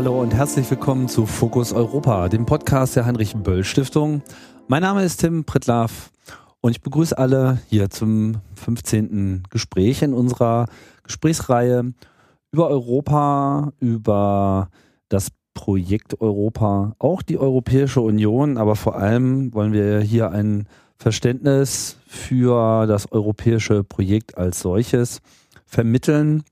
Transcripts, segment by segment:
Hallo und herzlich willkommen zu Fokus Europa, dem Podcast der Heinrich Böll Stiftung. Mein Name ist Tim Pritlaff und ich begrüße alle hier zum 15. Gespräch in unserer Gesprächsreihe über Europa, über das Projekt Europa, auch die Europäische Union, aber vor allem wollen wir hier ein Verständnis für das europäische Projekt als solches vermitteln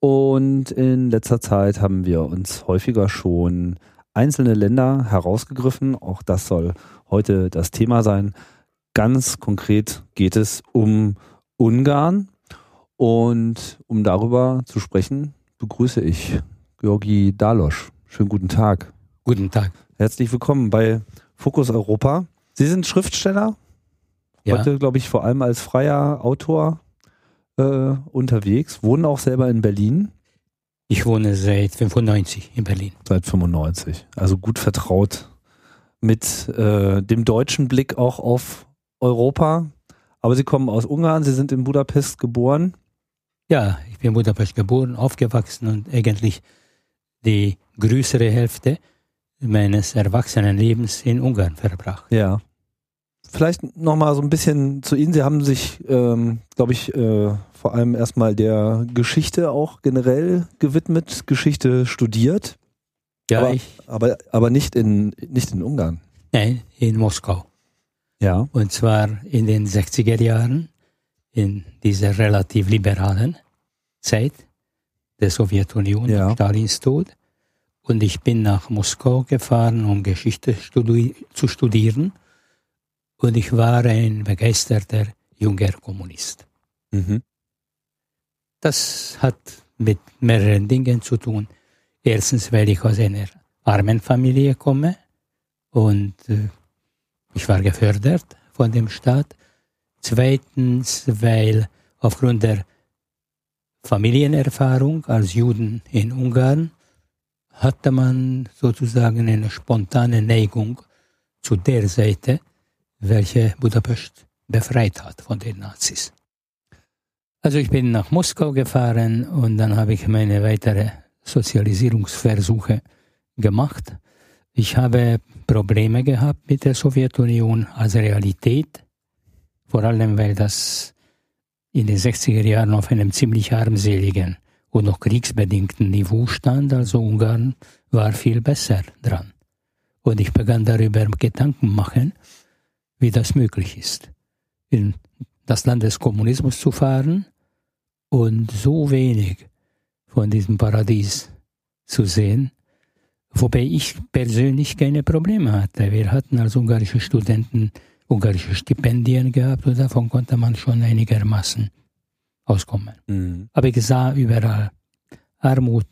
und in letzter Zeit haben wir uns häufiger schon einzelne Länder herausgegriffen. Auch das soll heute das Thema sein. Ganz konkret geht es um Ungarn. Und um darüber zu sprechen, begrüße ich Georgi Dalosch. Schönen guten Tag. Guten Tag. Herzlich willkommen bei Fokus Europa. Sie sind Schriftsteller. Ja. Heute, glaube ich, vor allem als freier Autor äh, unterwegs, wohnen auch selber in Berlin. Ich wohne seit 95 in Berlin. Seit 95. Also gut vertraut mit äh, dem deutschen Blick auch auf Europa. Aber Sie kommen aus Ungarn, Sie sind in Budapest geboren. Ja, ich bin in Budapest geboren, aufgewachsen und eigentlich die größere Hälfte meines Erwachsenenlebens in Ungarn verbracht. Ja vielleicht nochmal so ein bisschen zu Ihnen. Sie haben sich, ähm, glaube ich, äh, vor allem erstmal der Geschichte auch generell gewidmet, Geschichte studiert. Ja, aber, ich. Aber, aber nicht, in, nicht in Ungarn. Nein, in Moskau. Ja. Und zwar in den 60er Jahren, in dieser relativ liberalen Zeit der Sowjetunion, ja. Stalins Tod. Und ich bin nach Moskau gefahren, um Geschichte studi zu studieren und ich war ein begeisterter junger Kommunist. Mhm. Das hat mit mehreren Dingen zu tun. Erstens, weil ich aus einer armen Familie komme und äh, ich war gefördert von dem Staat. Zweitens, weil aufgrund der Familienerfahrung als Juden in Ungarn hatte man sozusagen eine spontane Neigung zu der Seite, welche Budapest befreit hat von den Nazis. Also ich bin nach Moskau gefahren und dann habe ich meine weitere Sozialisierungsversuche gemacht. Ich habe Probleme gehabt mit der Sowjetunion als Realität, vor allem weil das in den 60er Jahren auf einem ziemlich armseligen und noch kriegsbedingten Niveau stand, also Ungarn war viel besser dran. Und ich begann darüber Gedanken machen, wie das möglich ist, in das Land des Kommunismus zu fahren und so wenig von diesem Paradies zu sehen, wobei ich persönlich keine Probleme hatte. Wir hatten als ungarische Studenten ungarische Stipendien gehabt und davon konnte man schon einigermaßen auskommen. Mhm. Aber ich sah überall Armut,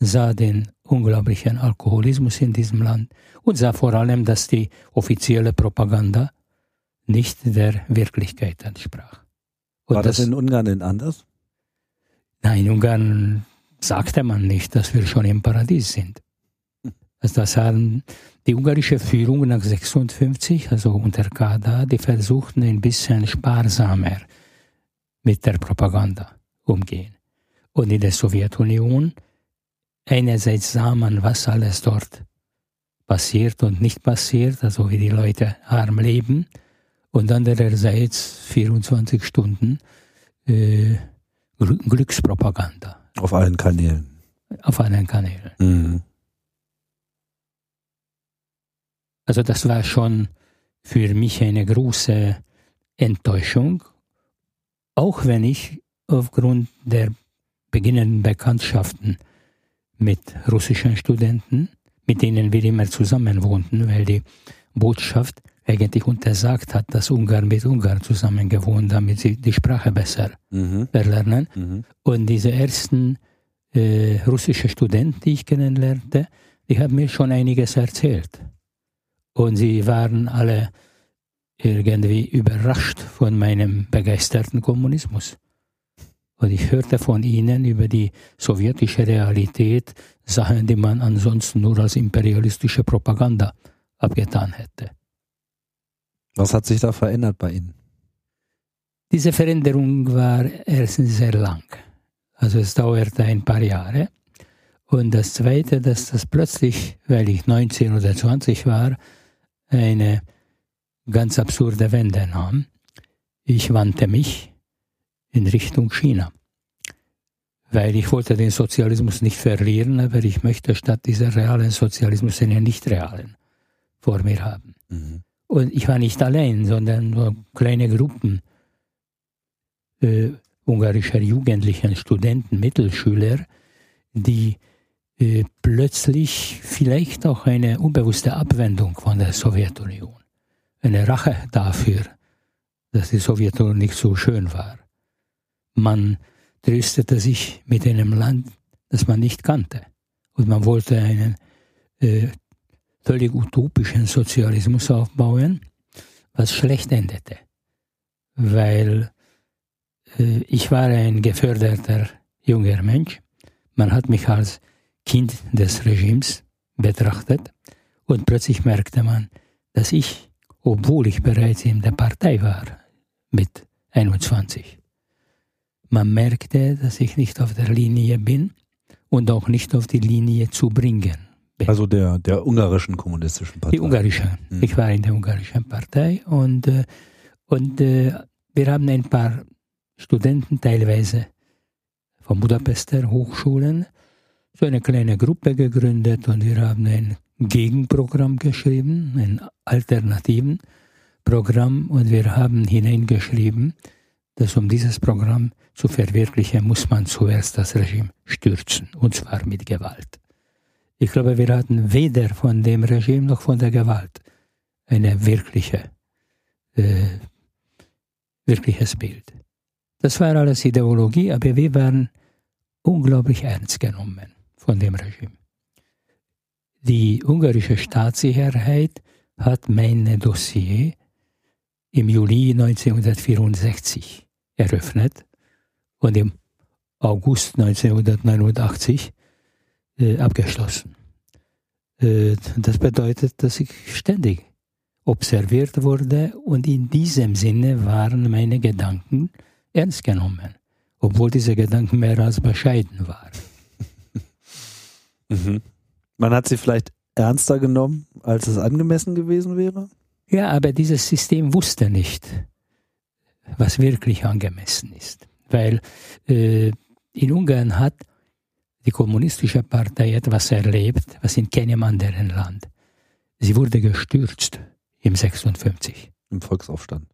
sah den unglaublichen Alkoholismus in diesem Land und sah vor allem, dass die offizielle Propaganda nicht der Wirklichkeit entsprach. Und War das, das in Ungarn denn anders? Nein, in Ungarn sagte man nicht, dass wir schon im Paradies sind. Also das haben die ungarische Führung nach 56, also unter Kada, die versuchten ein bisschen sparsamer mit der Propaganda umgehen. Und in der Sowjetunion einerseits sah man, was alles dort passiert und nicht passiert, also wie die Leute arm leben, und andererseits 24 Stunden äh, Glückspropaganda. Auf allen Kanälen. Auf allen Kanälen. Mhm. Also das war schon für mich eine große Enttäuschung, auch wenn ich aufgrund der beginnenden Bekanntschaften mit russischen Studenten, mit denen wir immer zusammen wohnten, weil die Botschaft eigentlich untersagt hat, dass Ungarn mit Ungarn zusammen gewohnt, damit sie die Sprache besser mhm. erlernen. Mhm. Und diese ersten äh, russischen Studenten, die ich kennenlernte, die haben mir schon einiges erzählt. Und sie waren alle irgendwie überrascht von meinem begeisterten Kommunismus. Und ich hörte von ihnen über die sowjetische Realität Sachen, die man ansonsten nur als imperialistische Propaganda abgetan hätte. Was hat sich da verändert bei Ihnen? Diese Veränderung war erstens sehr lang. Also es dauerte ein paar Jahre. Und das Zweite, dass das plötzlich, weil ich 19 oder 20 war, eine ganz absurde Wende nahm. Ich wandte mich in Richtung China, weil ich wollte den Sozialismus nicht verlieren, aber ich möchte statt dieser realen Sozialismus einen nicht realen vor mir haben. Mhm. Und ich war nicht allein, sondern nur kleine Gruppen äh, ungarischer Jugendlichen, Studenten, Mittelschüler, die äh, plötzlich vielleicht auch eine unbewusste Abwendung von der Sowjetunion, eine Rache dafür, dass die Sowjetunion nicht so schön war. Man tröstete sich mit einem Land, das man nicht kannte. Und man wollte einen äh, völlig utopischen Sozialismus aufbauen, was schlecht endete. Weil äh, ich war ein geförderter junger Mensch. Man hat mich als Kind des Regimes betrachtet und plötzlich merkte man, dass ich, obwohl ich bereits in der Partei war, mit 21, man merkte, dass ich nicht auf der Linie bin und auch nicht auf die Linie zu bringen. Also der, der ungarischen kommunistischen Partei. Die ungarische. Hm. Ich war in der ungarischen Partei und, äh, und äh, wir haben ein paar Studenten teilweise von Budapester Hochschulen so eine kleine Gruppe gegründet und wir haben ein Gegenprogramm geschrieben, ein alternativen Programm und wir haben hineingeschrieben, dass um dieses Programm zu verwirklichen, muss man zuerst das Regime stürzen, und zwar mit Gewalt. Ich glaube, wir hatten weder von dem Regime noch von der Gewalt eine wirkliche, äh, wirkliches Bild. Das war alles Ideologie, aber wir waren unglaublich ernst genommen von dem Regime. Die ungarische Staatssicherheit hat mein Dossier im Juli 1964 eröffnet und im August 1989 äh, abgeschlossen. Äh, das bedeutet, dass ich ständig observiert wurde und in diesem Sinne waren meine Gedanken ernst genommen, obwohl diese Gedanken mehr als bescheiden waren. Mhm. Man hat sie vielleicht ernster genommen, als es angemessen gewesen wäre? Ja, aber dieses System wusste nicht, was wirklich angemessen ist. Weil äh, in Ungarn hat die kommunistische Partei etwas erlebt, was in keinem anderen Land. Sie wurde gestürzt im 56. Im Volksaufstand.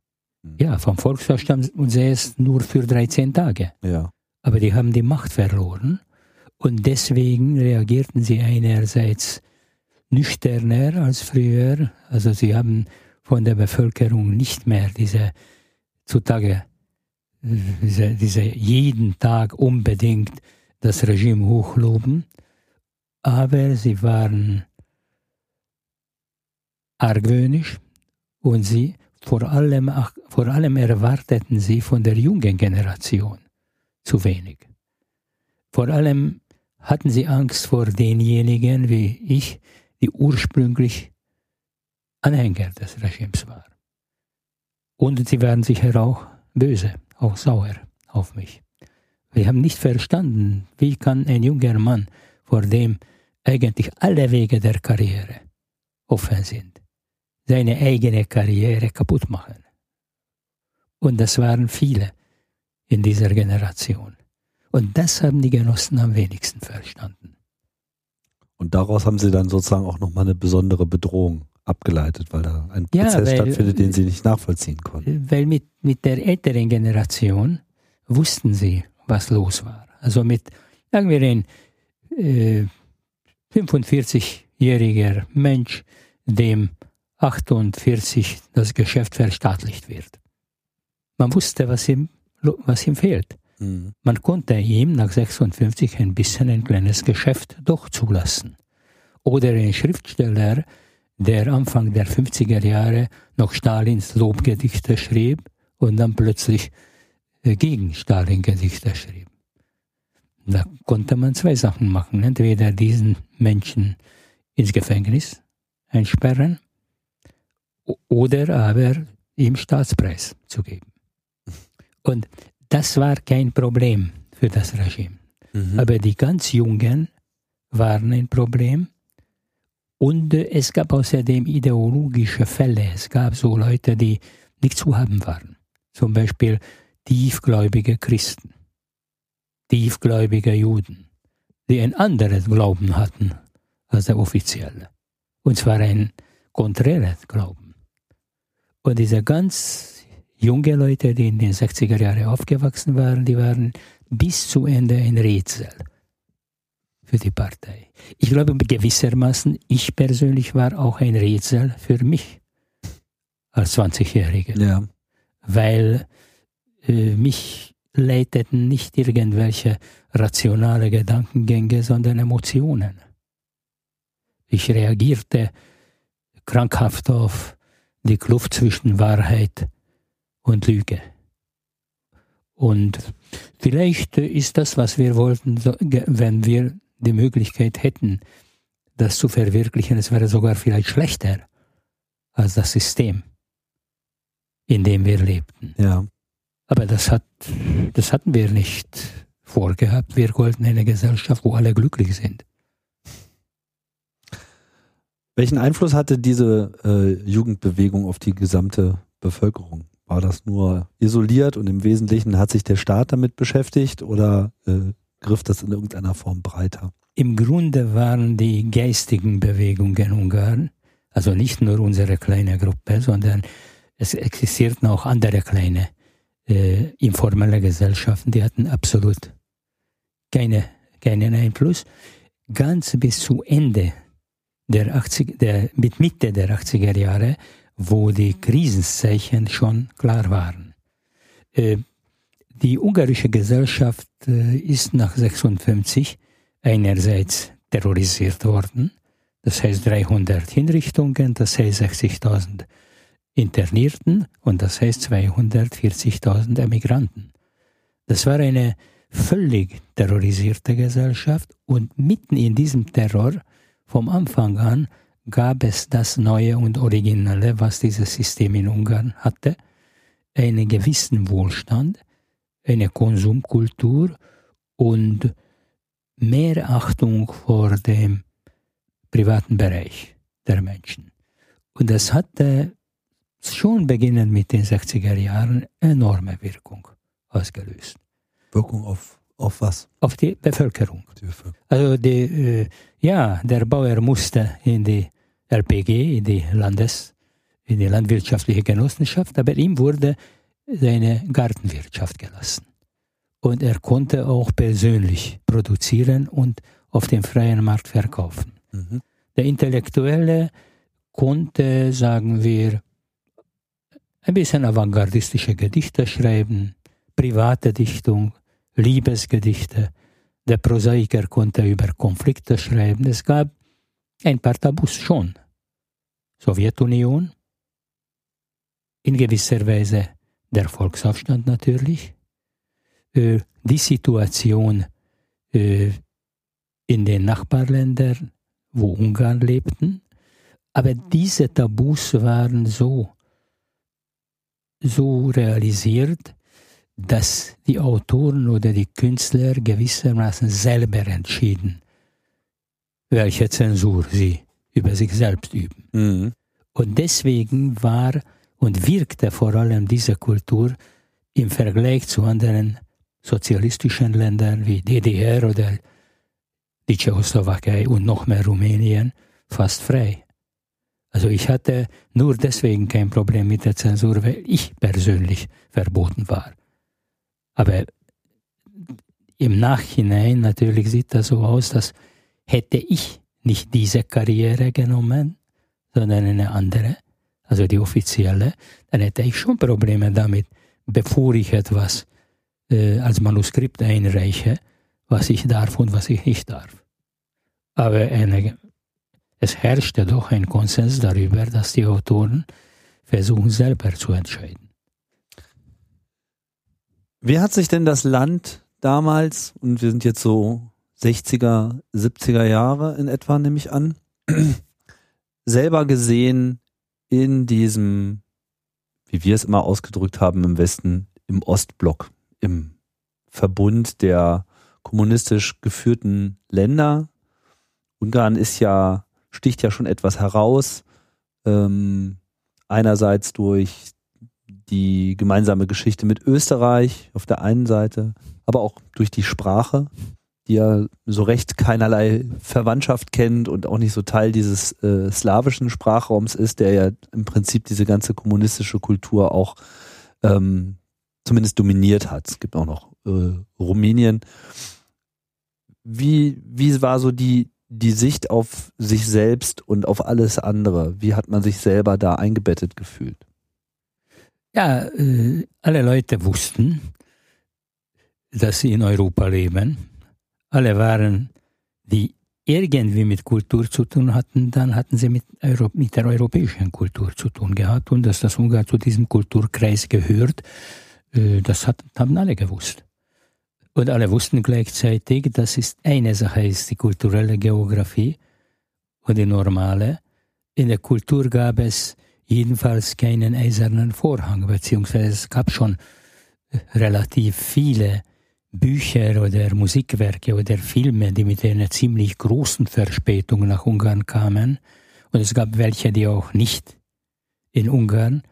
Mhm. Ja, vom Volksaufstand und sie ist nur für 13 Tage. Ja. Aber die haben die Macht verloren und deswegen reagierten sie einerseits nüchterner als früher. Also sie haben von der Bevölkerung nicht mehr diese zutage, diese, diese jeden Tag unbedingt das Regime hochloben, aber sie waren argwöhnisch und sie vor allem, vor allem erwarteten sie von der jungen Generation zu wenig. Vor allem hatten sie Angst vor denjenigen wie ich, die ursprünglich Anhänger des Regimes waren. Und sie waren sicher auch böse, auch sauer auf mich. Wir haben nicht verstanden, wie kann ein junger Mann, vor dem eigentlich alle Wege der Karriere offen sind, seine eigene Karriere kaputt machen. Und das waren viele in dieser Generation. Und das haben die Genossen am wenigsten verstanden. Und daraus haben sie dann sozusagen auch nochmal eine besondere Bedrohung abgeleitet, weil da ein Prozess ja, weil, stattfindet, den sie nicht nachvollziehen konnten. Weil mit, mit der älteren Generation wussten sie, was los war. Also mit, sagen wir, ein äh, 45-jähriger Mensch, dem 48 das Geschäft verstaatlicht wird. Man wusste, was ihm, was ihm fehlt. Mhm. Man konnte ihm nach 56 ein bisschen ein kleines Geschäft doch zulassen. Oder ein Schriftsteller, der Anfang der 50er Jahre noch Stalins Lobgedichte schrieb und dann plötzlich gegen Stalin Gedichte schrieb. Da konnte man zwei Sachen machen. Entweder diesen Menschen ins Gefängnis einsperren oder aber ihm Staatspreis zu geben. Und das war kein Problem für das Regime. Mhm. Aber die ganz Jungen waren ein Problem. Und äh, es gab außerdem ideologische Fälle. Es gab so Leute, die nicht zu haben waren. Zum Beispiel tiefgläubige Christen, tiefgläubige Juden, die ein anderes Glauben hatten als der offizielle. Und zwar ein konträres Glauben. Und diese ganz junge Leute, die in den 60er Jahren aufgewachsen waren, die waren bis zu Ende ein Rätsel für die Partei. Ich glaube gewissermaßen, ich persönlich war auch ein Rätsel für mich als 20-Jähriger. Ja. Weil mich leiteten nicht irgendwelche rationale Gedankengänge, sondern Emotionen. Ich reagierte krankhaft auf die Kluft zwischen Wahrheit und Lüge. Und vielleicht ist das, was wir wollten, wenn wir die Möglichkeit hätten, das zu verwirklichen, es wäre sogar vielleicht schlechter als das System, in dem wir lebten. Ja. Aber das, hat, das hatten wir nicht vorgehabt. Wir wollten eine Gesellschaft, wo alle glücklich sind. Welchen Einfluss hatte diese äh, Jugendbewegung auf die gesamte Bevölkerung? War das nur isoliert und im Wesentlichen hat sich der Staat damit beschäftigt oder äh, griff das in irgendeiner Form breiter? Im Grunde waren die geistigen Bewegungen in Ungarn, also nicht nur unsere kleine Gruppe, sondern es existierten auch andere kleine äh, informelle Gesellschaften, die hatten absolut keine, keinen Einfluss. Ganz bis zu Ende der 80, der, mit Mitte der 80er Jahre wo die Krisenszeichen schon klar waren. Äh, die ungarische Gesellschaft äh, ist nach 56 einerseits terrorisiert worden, das heißt 300 Hinrichtungen, das heißt 60.000 Internierten und das heißt 240.000 Emigranten. Das war eine völlig terrorisierte Gesellschaft und mitten in diesem Terror vom Anfang an gab es das Neue und Originelle, was dieses System in Ungarn hatte, einen gewissen Wohlstand, eine Konsumkultur und mehr Achtung vor dem privaten Bereich der Menschen. Und das hatte schon beginnend mit den 60er Jahren enorme Wirkung ausgelöst. Wirkung auf, auf was? Auf die Bevölkerung. Die Bevölkerung. Also die, äh, ja, der Bauer musste in die LPG, in die Landes, in die landwirtschaftliche Genossenschaft, aber ihm wurde seine Gartenwirtschaft gelassen. Und er konnte auch persönlich produzieren und auf dem freien Markt verkaufen. Mhm. Der Intellektuelle konnte, sagen wir, ein bisschen avantgardistische Gedichte schreiben, private Dichtung, Liebesgedichte. Der Prosaiker konnte über Konflikte schreiben. Es gab ein paar Tabus schon. Sowjetunion, in gewisser Weise der Volksaufstand natürlich, äh, die Situation äh, in den Nachbarländern, wo Ungarn lebten, aber diese Tabus waren so, so realisiert, dass die Autoren oder die Künstler gewissermaßen selber entschieden, welche Zensur sie über sich selbst üben. Mhm. Und deswegen war und wirkte vor allem diese Kultur im Vergleich zu anderen sozialistischen Ländern wie DDR oder die Tschechoslowakei und noch mehr Rumänien fast frei. Also ich hatte nur deswegen kein Problem mit der Zensur, weil ich persönlich verboten war. Aber im Nachhinein natürlich sieht das so aus, dass hätte ich nicht diese Karriere genommen, sondern eine andere, also die offizielle, dann hätte ich schon Probleme damit, bevor ich etwas äh, als Manuskript einreiche, was ich darf und was ich nicht darf. Aber eine, es herrschte doch ein Konsens darüber, dass die Autoren versuchen selber zu entscheiden. Wie hat sich denn das Land damals, und wir sind jetzt so 60er, 70er Jahre in etwa, nehme ich an, selber gesehen in diesem, wie wir es immer ausgedrückt haben im Westen, im Ostblock, im Verbund der kommunistisch geführten Länder. Ungarn ist ja, sticht ja schon etwas heraus. Ähm, einerseits durch die gemeinsame Geschichte mit Österreich auf der einen Seite, aber auch durch die Sprache, die ja so recht keinerlei Verwandtschaft kennt und auch nicht so Teil dieses äh, slawischen Sprachraums ist, der ja im Prinzip diese ganze kommunistische Kultur auch ähm, zumindest dominiert hat. Es gibt auch noch äh, Rumänien. Wie, wie war so die, die Sicht auf sich selbst und auf alles andere? Wie hat man sich selber da eingebettet gefühlt? Ja, äh, alle Leute wussten, dass sie in Europa leben. Alle waren, die irgendwie mit Kultur zu tun hatten, dann hatten sie mit, Euro mit der europäischen Kultur zu tun gehabt und dass das Ungarn zu diesem Kulturkreis gehört, äh, das hat, haben alle gewusst. Und alle wussten gleichzeitig, dass ist eine Sache ist die kulturelle Geografie und die normale. In der Kultur gab es jedenfalls keinen eisernen Vorhang, beziehungsweise es gab schon relativ viele Bücher oder Musikwerke oder Filme, die mit einer ziemlich großen Verspätung nach Ungarn kamen. Und es gab welche, die auch nicht in Ungarn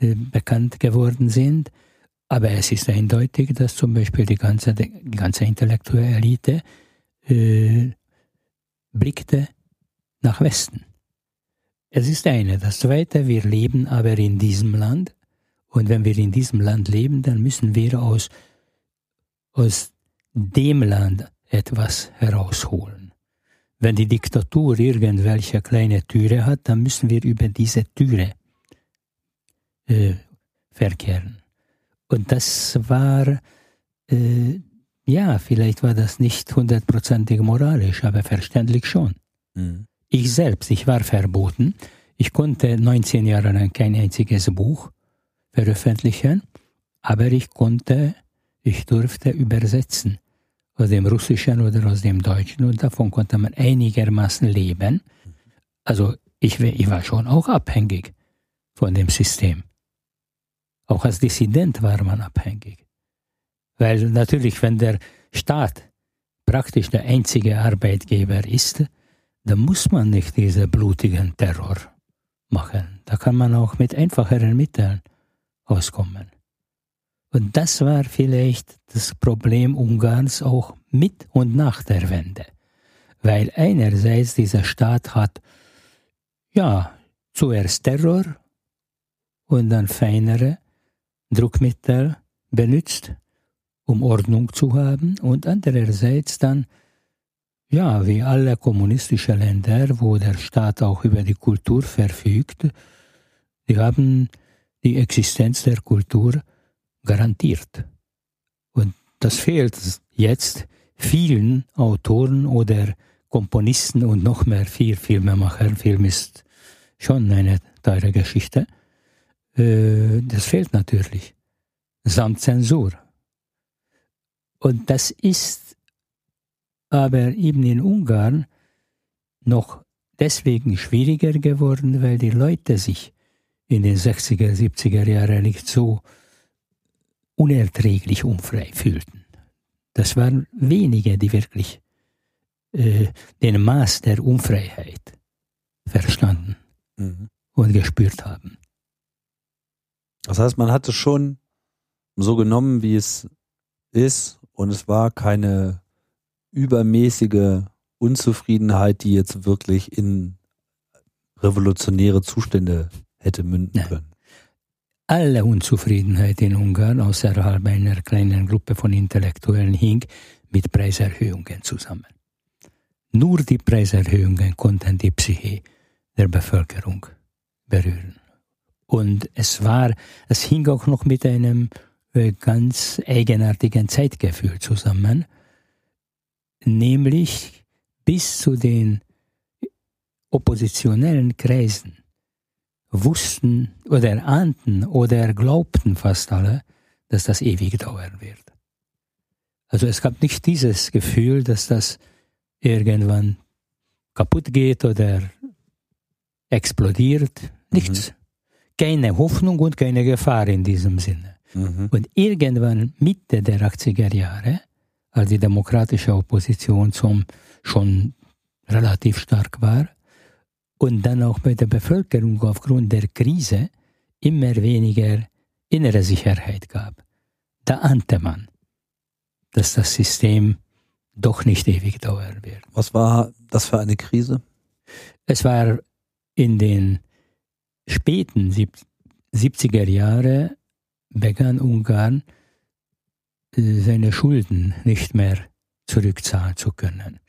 äh, bekannt geworden sind. Aber es ist eindeutig, dass zum Beispiel die ganze, die ganze intellektuelle Elite äh, blickte nach Westen. Es ist eine. Das zweite, wir leben aber in diesem Land. Und wenn wir in diesem Land leben, dann müssen wir aus, aus dem Land etwas herausholen. Wenn die Diktatur irgendwelche kleine Türe hat, dann müssen wir über diese Türe äh, verkehren. Und das war, äh, ja, vielleicht war das nicht hundertprozentig moralisch, aber verständlich schon. Mhm. Ich selbst, ich war verboten. Ich konnte 19 Jahre lang kein einziges Buch veröffentlichen, aber ich konnte, ich durfte übersetzen aus dem Russischen oder aus dem Deutschen und davon konnte man einigermaßen leben. Also ich, ich war schon auch abhängig von dem System. Auch als Dissident war man abhängig. Weil natürlich, wenn der Staat praktisch der einzige Arbeitgeber ist, dann muss man nicht diesen blutigen Terror machen. Da kann man auch mit einfacheren Mitteln auskommen. Und das war vielleicht das Problem Ungarns auch mit und nach der Wende. Weil einerseits dieser Staat hat, ja, zuerst Terror und dann feinere Druckmittel benutzt, um Ordnung zu haben und andererseits dann, ja, wie alle kommunistischen Länder, wo der Staat auch über die Kultur verfügt, die haben die Existenz der Kultur garantiert. Und das fehlt jetzt vielen Autoren oder Komponisten und noch mehr vier Filmemacher. Film ist schon eine teure Geschichte äh, das fehlt natürlich. Samt Zensur. Und das ist aber eben in Ungarn noch deswegen schwieriger geworden, weil die Leute sich in den 60er, 70er Jahren nicht so unerträglich unfrei fühlten. Das waren wenige, die wirklich äh, den Maß der Unfreiheit verstanden mhm. und gespürt haben. Das heißt, man hat es schon so genommen, wie es ist, und es war keine übermäßige Unzufriedenheit, die jetzt wirklich in revolutionäre Zustände hätte münden Nein. können. Alle Unzufriedenheit in Ungarn außerhalb einer kleinen Gruppe von Intellektuellen hing mit Preiserhöhungen zusammen. Nur die Preiserhöhungen konnten die Psyche der Bevölkerung berühren. Und es war, es hing auch noch mit einem äh, ganz eigenartigen Zeitgefühl zusammen, nämlich bis zu den oppositionellen Kreisen wussten oder ahnten oder glaubten fast alle, dass das ewig dauern wird. Also es gab nicht dieses Gefühl, dass das irgendwann kaputt geht oder explodiert. Nichts. Mhm keine Hoffnung und keine Gefahr in diesem Sinne. Mhm. Und irgendwann Mitte der 80er Jahre, als die demokratische Opposition zum schon relativ stark war und dann auch bei der Bevölkerung aufgrund der Krise immer weniger innere Sicherheit gab. Da ahnte man, dass das System doch nicht ewig dauern wird. Was war das für eine Krise? Es war in den späten 70er Jahren begann Ungarn äh, seine Schulden nicht mehr zurückzahlen zu können.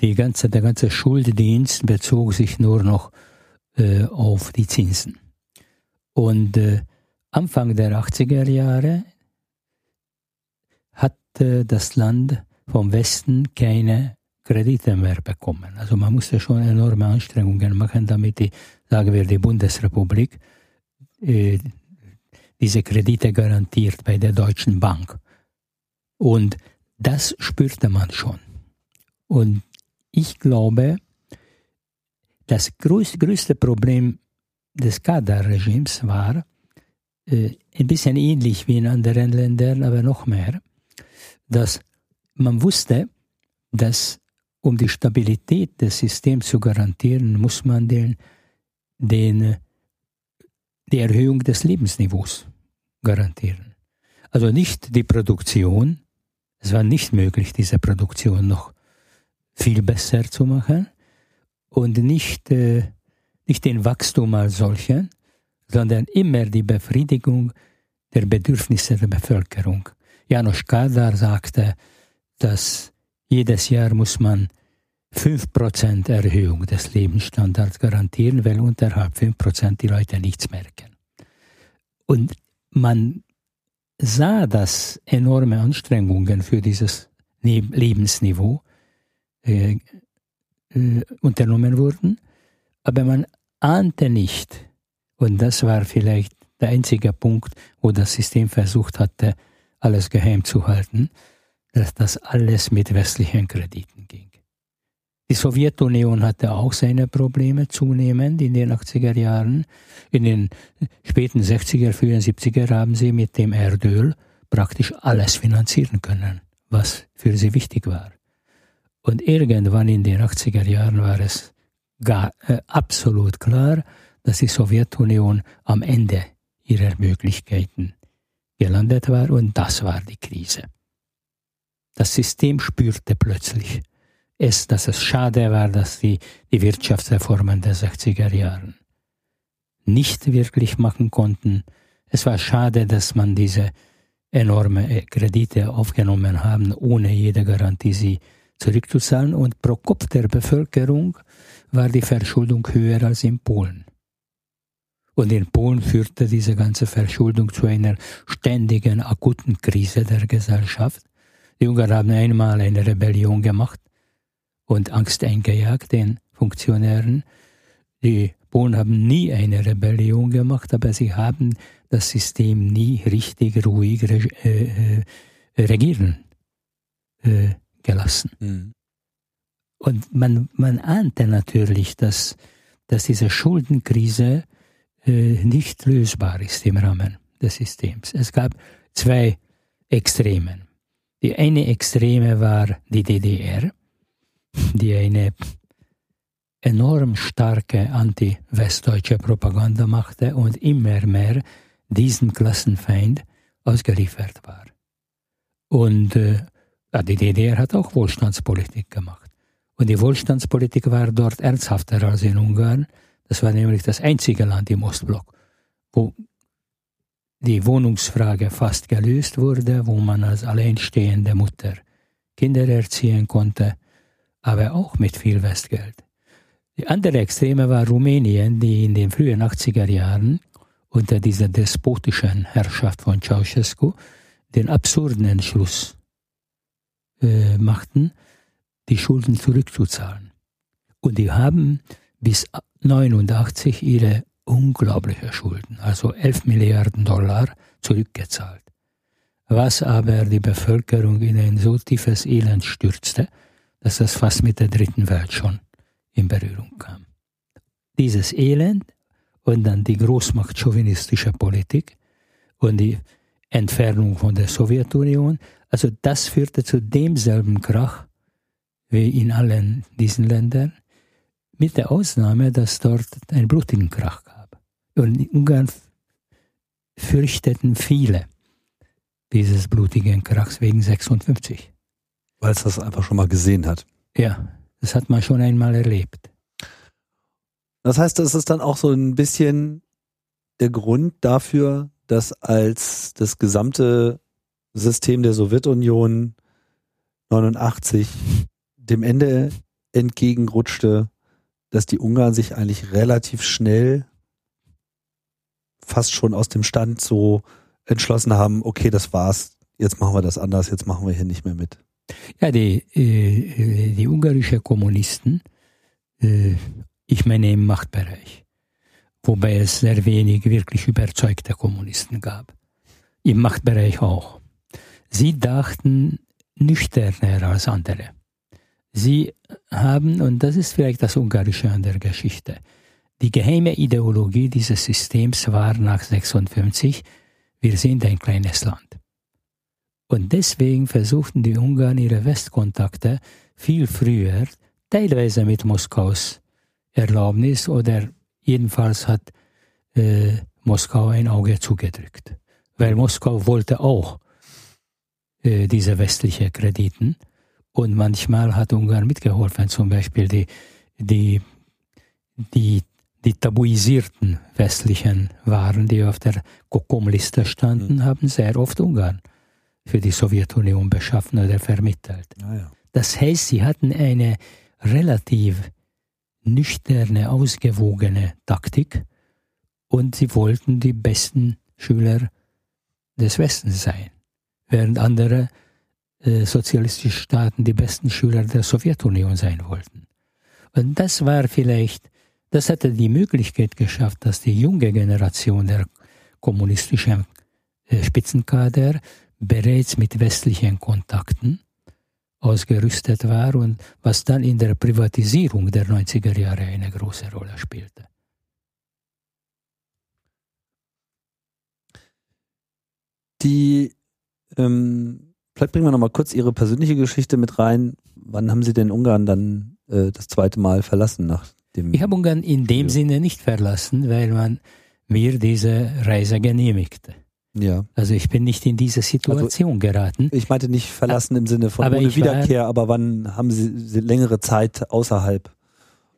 Die ganze, der ganze Schulddienst bezog sich nur noch äh, auf die Zinsen. Und äh, Anfang der 80er Jahre hat das Land vom Westen keine Kredite mehr bekommen. Also man musste schon enorme Anstrengungen machen, damit die, sagen wir, die Bundesrepublik äh, diese Kredite garantiert bei der Deutschen Bank. Und das spürte man schon. Und ich glaube, das größte Problem des Kader-Regimes war, äh, ein bisschen ähnlich wie in anderen Ländern, aber noch mehr, dass man wusste, dass um die Stabilität des Systems zu garantieren, muss man den, den, die Erhöhung des Lebensniveaus garantieren. Also nicht die Produktion, es war nicht möglich, diese Produktion noch viel besser zu machen und nicht, äh, nicht den Wachstum als solchen, sondern immer die Befriedigung der Bedürfnisse der Bevölkerung. Janos Kadar sagte, dass jedes Jahr muss man 5% Erhöhung des Lebensstandards garantieren, weil unterhalb 5% die Leute nichts merken. Und man sah, dass enorme Anstrengungen für dieses Lebensniveau äh, äh, unternommen wurden, aber man ahnte nicht, und das war vielleicht der einzige Punkt, wo das System versucht hatte, alles geheim zu halten, dass das alles mit westlichen Krediten ging. Die Sowjetunion hatte auch seine Probleme zunehmend in den 80er Jahren. In den späten 60er, frühen 70er haben sie mit dem Erdöl praktisch alles finanzieren können, was für sie wichtig war. Und irgendwann in den 80er Jahren war es gar, äh, absolut klar, dass die Sowjetunion am Ende ihrer Möglichkeiten gelandet war und das war die Krise. Das System spürte plötzlich, es, dass es schade war, dass die, die Wirtschaftsreformen der 60er Jahren nicht wirklich machen konnten. Es war schade, dass man diese enorme Kredite aufgenommen haben, ohne jede Garantie sie zurückzuzahlen. Und pro Kopf der Bevölkerung war die Verschuldung höher als in Polen. Und in Polen führte diese ganze Verschuldung zu einer ständigen, akuten Krise der Gesellschaft. Die Ungarn haben einmal eine Rebellion gemacht und Angst eingejagt den Funktionären. Die Polen haben nie eine Rebellion gemacht, aber sie haben das System nie richtig ruhig äh, äh, regieren äh, gelassen. Mhm. Und man, man ahnte natürlich, dass, dass diese Schuldenkrise äh, nicht lösbar ist im Rahmen des Systems. Es gab zwei Extremen. Die eine Extreme war die DDR, die eine enorm starke anti-westdeutsche Propaganda machte und immer mehr diesem Klassenfeind ausgeliefert war. Und äh, die DDR hat auch Wohlstandspolitik gemacht. Und die Wohlstandspolitik war dort ernsthafter als in Ungarn. Das war nämlich das einzige Land im Ostblock, wo die Wohnungsfrage fast gelöst wurde, wo man als alleinstehende Mutter Kinder erziehen konnte aber auch mit viel Westgeld. Die andere Extreme war Rumänien, die in den frühen 80er Jahren unter dieser despotischen Herrschaft von Ceausescu den absurden Entschluss äh, machten, die Schulden zurückzuzahlen. Und die haben bis 89 ihre unglaubliche Schulden, also 11 Milliarden Dollar, zurückgezahlt. Was aber die Bevölkerung in ein so tiefes Elend stürzte, dass das fast mit der dritten Welt schon in Berührung kam. Dieses Elend und dann die großmachtchauvinistische Politik und die Entfernung von der Sowjetunion, also das führte zu demselben Krach, wie in allen diesen Ländern, mit der Ausnahme, dass dort einen blutigen Krach gab. Und in Ungarn fürchteten viele dieses blutigen Krachs wegen 56. Weil es das einfach schon mal gesehen hat. Ja, das hat man schon einmal erlebt. Das heißt, das ist dann auch so ein bisschen der Grund dafür, dass als das gesamte System der Sowjetunion 89 dem Ende entgegenrutschte, dass die Ungarn sich eigentlich relativ schnell fast schon aus dem Stand so entschlossen haben, okay, das war's, jetzt machen wir das anders, jetzt machen wir hier nicht mehr mit. Ja, die, äh, die ungarischen Kommunisten, äh, ich meine im Machtbereich, wobei es sehr wenig wirklich überzeugte Kommunisten gab, im Machtbereich auch. Sie dachten nüchterner als andere. Sie haben, und das ist vielleicht das Ungarische an der Geschichte, die geheime Ideologie dieses Systems war nach 56, wir sind ein kleines Land. Und deswegen versuchten die Ungarn ihre Westkontakte viel früher, teilweise mit Moskaus Erlaubnis oder jedenfalls hat äh, Moskau ein Auge zugedrückt. Weil Moskau wollte auch äh, diese westliche Krediten und manchmal hat Ungarn mitgeholfen, zum Beispiel die, die, die die tabuisierten westlichen Waren, die auf der Kokom-Liste standen, mhm. haben sehr oft Ungarn für die Sowjetunion beschaffen oder vermittelt. Ah, ja. Das heißt, sie hatten eine relativ nüchterne, ausgewogene Taktik und sie wollten die besten Schüler des Westens sein, während andere äh, sozialistische Staaten die besten Schüler der Sowjetunion sein wollten. Und das war vielleicht das hätte die Möglichkeit geschafft, dass die junge Generation der kommunistischen äh, Spitzenkader bereits mit westlichen Kontakten ausgerüstet war und was dann in der Privatisierung der 90er Jahre eine große Rolle spielte. Die, ähm, vielleicht bringen wir noch mal kurz Ihre persönliche Geschichte mit rein. Wann haben Sie denn Ungarn dann äh, das zweite Mal verlassen nach dem ich habe Ungarn in dem ja. Sinne nicht verlassen, weil man mir diese Reise genehmigte. Ja. Also ich bin nicht in diese Situation also, geraten. Ich meinte nicht verlassen im Sinne von aber ohne Wiederkehr, war, aber wann haben Sie längere Zeit außerhalb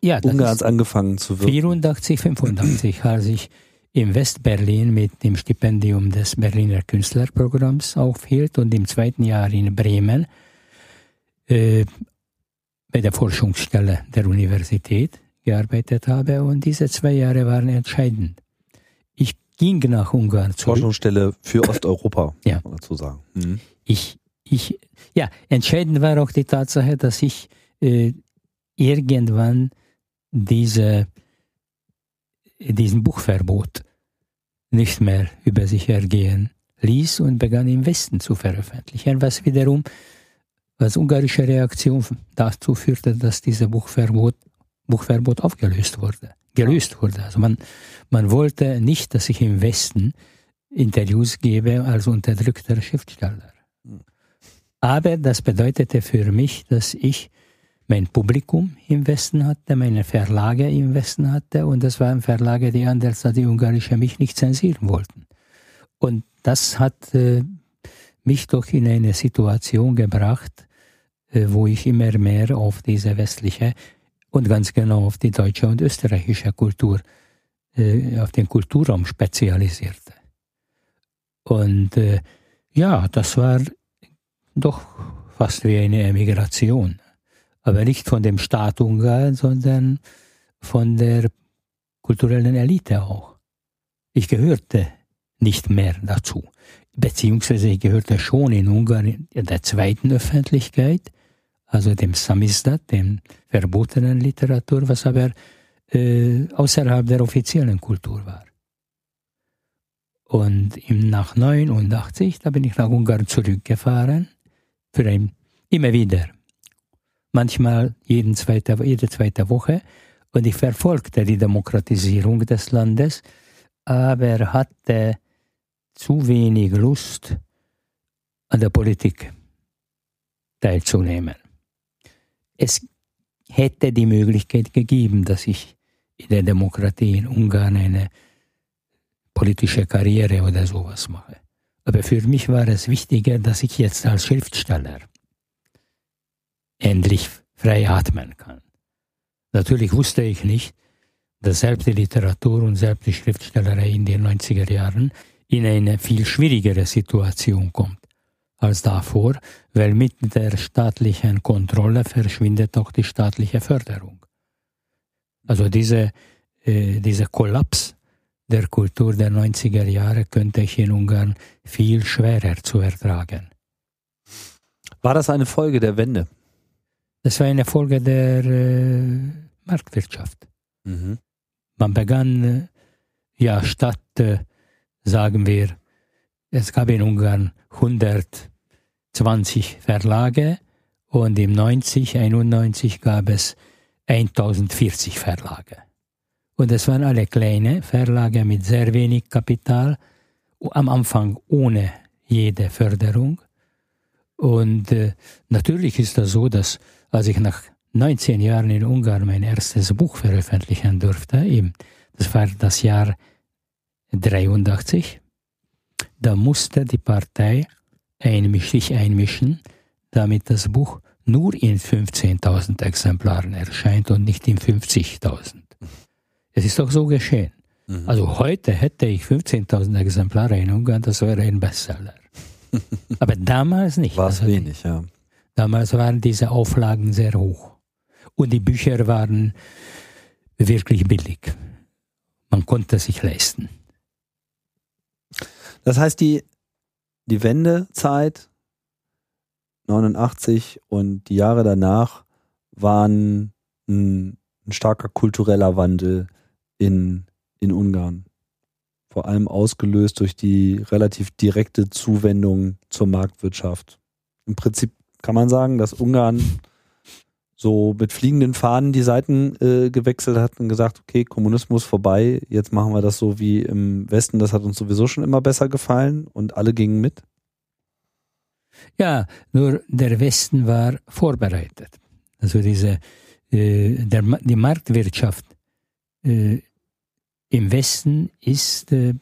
ja, Ungarns angefangen zu wirken? 84, 85, als ich im Westberlin mit dem Stipendium des Berliner Künstlerprogramms aufhielt und im zweiten Jahr in Bremen äh, bei der Forschungsstelle der Universität gearbeitet habe und diese zwei Jahre waren entscheidend. Ich ging nach Ungarn zurück. Forschungsstelle für Osteuropa, ja. dazu sagen. Mhm. Ich, ich, ja, entscheidend war auch die Tatsache, dass ich äh, irgendwann diese, diesen Buchverbot nicht mehr über sich ergehen ließ und begann im Westen zu veröffentlichen, was wiederum als ungarische Reaktion dazu führte, dass dieser Buchverbot Buchverbot aufgelöst wurde, gelöst wurde. Also man, man wollte nicht, dass ich im Westen Interviews gebe als unterdrückter Schriftsteller. Aber das bedeutete für mich, dass ich mein Publikum im Westen hatte, meine Verlage im Westen hatte und das waren Verlage, die anders als die ungarische mich nicht zensieren wollten. Und das hat äh, mich doch in eine Situation gebracht, äh, wo ich immer mehr auf diese westliche und ganz genau auf die deutsche und österreichische Kultur, äh, auf den Kulturraum spezialisierte. Und äh, ja, das war doch fast wie eine Emigration. Aber nicht von dem Staat Ungarn, sondern von der kulturellen Elite auch. Ich gehörte nicht mehr dazu. Beziehungsweise ich gehörte schon in Ungarn in der zweiten Öffentlichkeit, also dem Samizdat, dem verbotenen Literatur, was aber außerhalb der offiziellen Kultur war. Und im, nach 89, da bin ich nach Ungarn zurückgefahren, für ein, immer wieder, manchmal jeden zweite, jede zweite Woche, und ich verfolgte die Demokratisierung des Landes, aber hatte zu wenig Lust an der Politik teilzunehmen. Es hätte die Möglichkeit gegeben, dass ich in der Demokratie in Ungarn eine politische Karriere oder sowas mache. Aber für mich war es wichtiger, dass ich jetzt als Schriftsteller endlich frei atmen kann. Natürlich wusste ich nicht, dass selbst die Literatur und selbst die Schriftstellerei in den 90er Jahren in eine viel schwierigere Situation kommt als davor, weil mit der staatlichen Kontrolle verschwindet auch die staatliche Förderung. Also diese, äh, dieser Kollaps der Kultur der 90er Jahre könnte ich in Ungarn viel schwerer zu ertragen. War das eine Folge der Wende? Das war eine Folge der äh, Marktwirtschaft. Mhm. Man begann, äh, ja, statt, äh, sagen wir, es gab in Ungarn 120 Verlage und im 90, 91 gab es 1040 Verlage. Und es waren alle kleine Verlage mit sehr wenig Kapital, am Anfang ohne jede Förderung. Und äh, natürlich ist das so, dass als ich nach 19 Jahren in Ungarn mein erstes Buch veröffentlichen durfte, eben, das war das Jahr 83, da musste die Partei sich einmischen, damit das Buch nur in 15.000 Exemplaren erscheint und nicht in 50.000. Es ist doch so geschehen. Mhm. Also heute hätte ich 15.000 Exemplare in Ungarn, das wäre ein Bestseller. Aber damals nicht. War es also wenig, ja. Damals waren diese Auflagen sehr hoch. Und die Bücher waren wirklich billig. Man konnte sich leisten. Das heißt, die, die Wendezeit 89 und die Jahre danach waren ein, ein starker kultureller Wandel in, in Ungarn. Vor allem ausgelöst durch die relativ direkte Zuwendung zur Marktwirtschaft. Im Prinzip kann man sagen, dass Ungarn so mit fliegenden Fahnen die Seiten äh, gewechselt hat und gesagt, okay, Kommunismus vorbei, jetzt machen wir das so wie im Westen, das hat uns sowieso schon immer besser gefallen und alle gingen mit? Ja, nur der Westen war vorbereitet. Also diese, äh, der, die Marktwirtschaft äh, im Westen ist äh,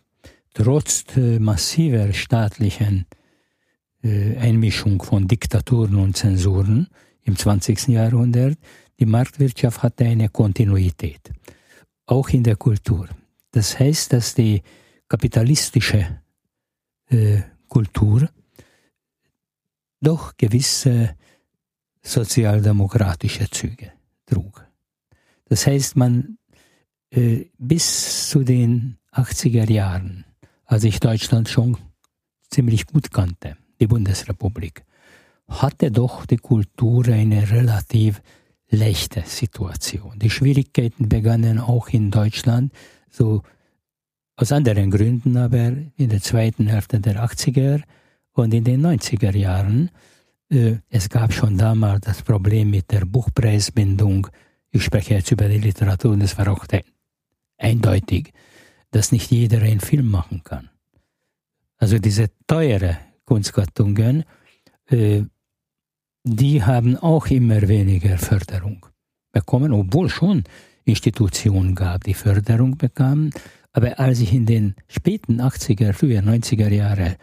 trotz äh, massiver staatlichen äh, Einmischung von Diktaturen und Zensuren im 20. Jahrhundert, die Marktwirtschaft hatte eine Kontinuität, auch in der Kultur. Das heißt, dass die kapitalistische äh, Kultur doch gewisse sozialdemokratische Züge trug. Das heißt, man äh, bis zu den 80er Jahren, als ich Deutschland schon ziemlich gut kannte, die Bundesrepublik, hatte doch die Kultur eine relativ leichte Situation. Die Schwierigkeiten begannen auch in Deutschland, so aus anderen Gründen, aber in der zweiten Hälfte der 80er und in den 90er Jahren. Äh, es gab schon damals das Problem mit der Buchpreisbindung. Ich spreche jetzt über die Literatur und es war auch eindeutig, dass nicht jeder einen Film machen kann. Also diese teure Kunstgattungen, äh, die haben auch immer weniger Förderung bekommen, obwohl schon Institutionen gab, die Förderung bekamen. Aber als ich in den späten 80er, früher 90er Jahre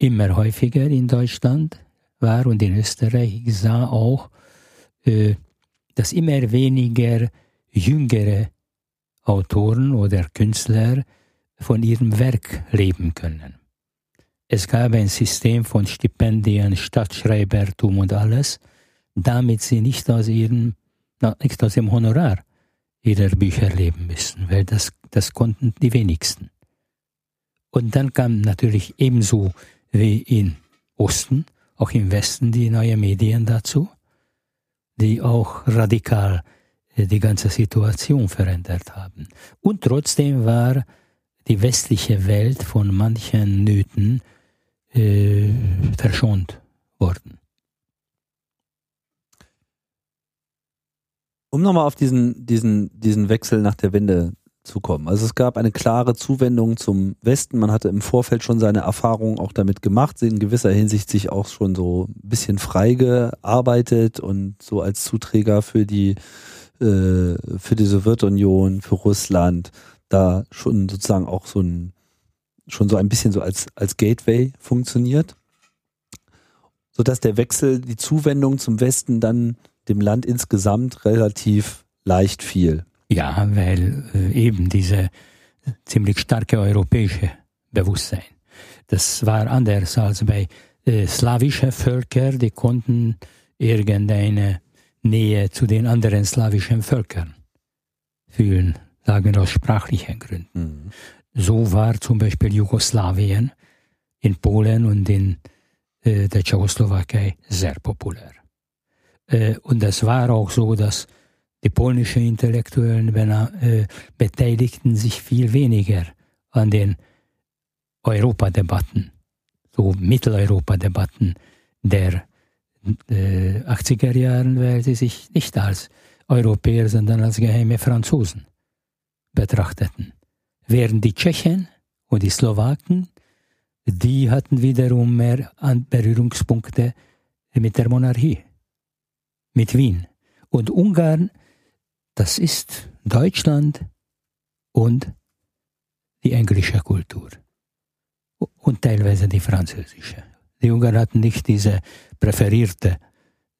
immer häufiger in Deutschland war und in Österreich, ich sah auch, äh, dass immer weniger jüngere Autoren oder Künstler von ihrem Werk leben können. Es gab ein System von Stipendien, Stadtschreibertum und alles, damit sie nicht aus ihrem, nicht aus dem Honorar ihrer Bücher leben müssen, weil das, das konnten die wenigsten. Und dann kam natürlich ebenso wie in Osten, auch im Westen die neuen Medien dazu, die auch radikal äh, die ganze Situation verändert haben. Und trotzdem war die westliche Welt von manchen Nöten äh, verschont worden. Um nochmal auf diesen, diesen, diesen Wechsel nach der Wende zu kommen. Also es gab eine klare Zuwendung zum Westen. Man hatte im Vorfeld schon seine Erfahrungen auch damit gemacht, in gewisser Hinsicht sich auch schon so ein bisschen frei gearbeitet und so als Zuträger für die äh, für die Sowjetunion, für Russland, da schon sozusagen auch so ein schon so ein bisschen so als als Gateway funktioniert, so dass der Wechsel, die Zuwendung zum Westen dann dem Land insgesamt relativ leicht fiel. Ja, weil äh, eben diese ziemlich starke europäische Bewusstsein. Das war anders als bei äh, slawischen Völkern, die konnten irgendeine Nähe zu den anderen slawischen Völkern fühlen, sagen wir aus sprachlichen Gründen. Mhm. So war zum Beispiel Jugoslawien in Polen und in äh, der Tschechoslowakei sehr populär. Äh, und es war auch so, dass die polnischen Intellektuellen äh, beteiligten sich viel weniger an den Europadebatten, so Mitteleuropa-Debatten der äh, 80er Jahren, weil sie sich nicht als Europäer, sondern als geheime Franzosen betrachteten. Während die Tschechen und die Slowaken, die hatten wiederum mehr Berührungspunkte mit der Monarchie, mit Wien. Und Ungarn das ist Deutschland und die englische Kultur und teilweise die französische. Die Ungarn hatten nicht diese präferierte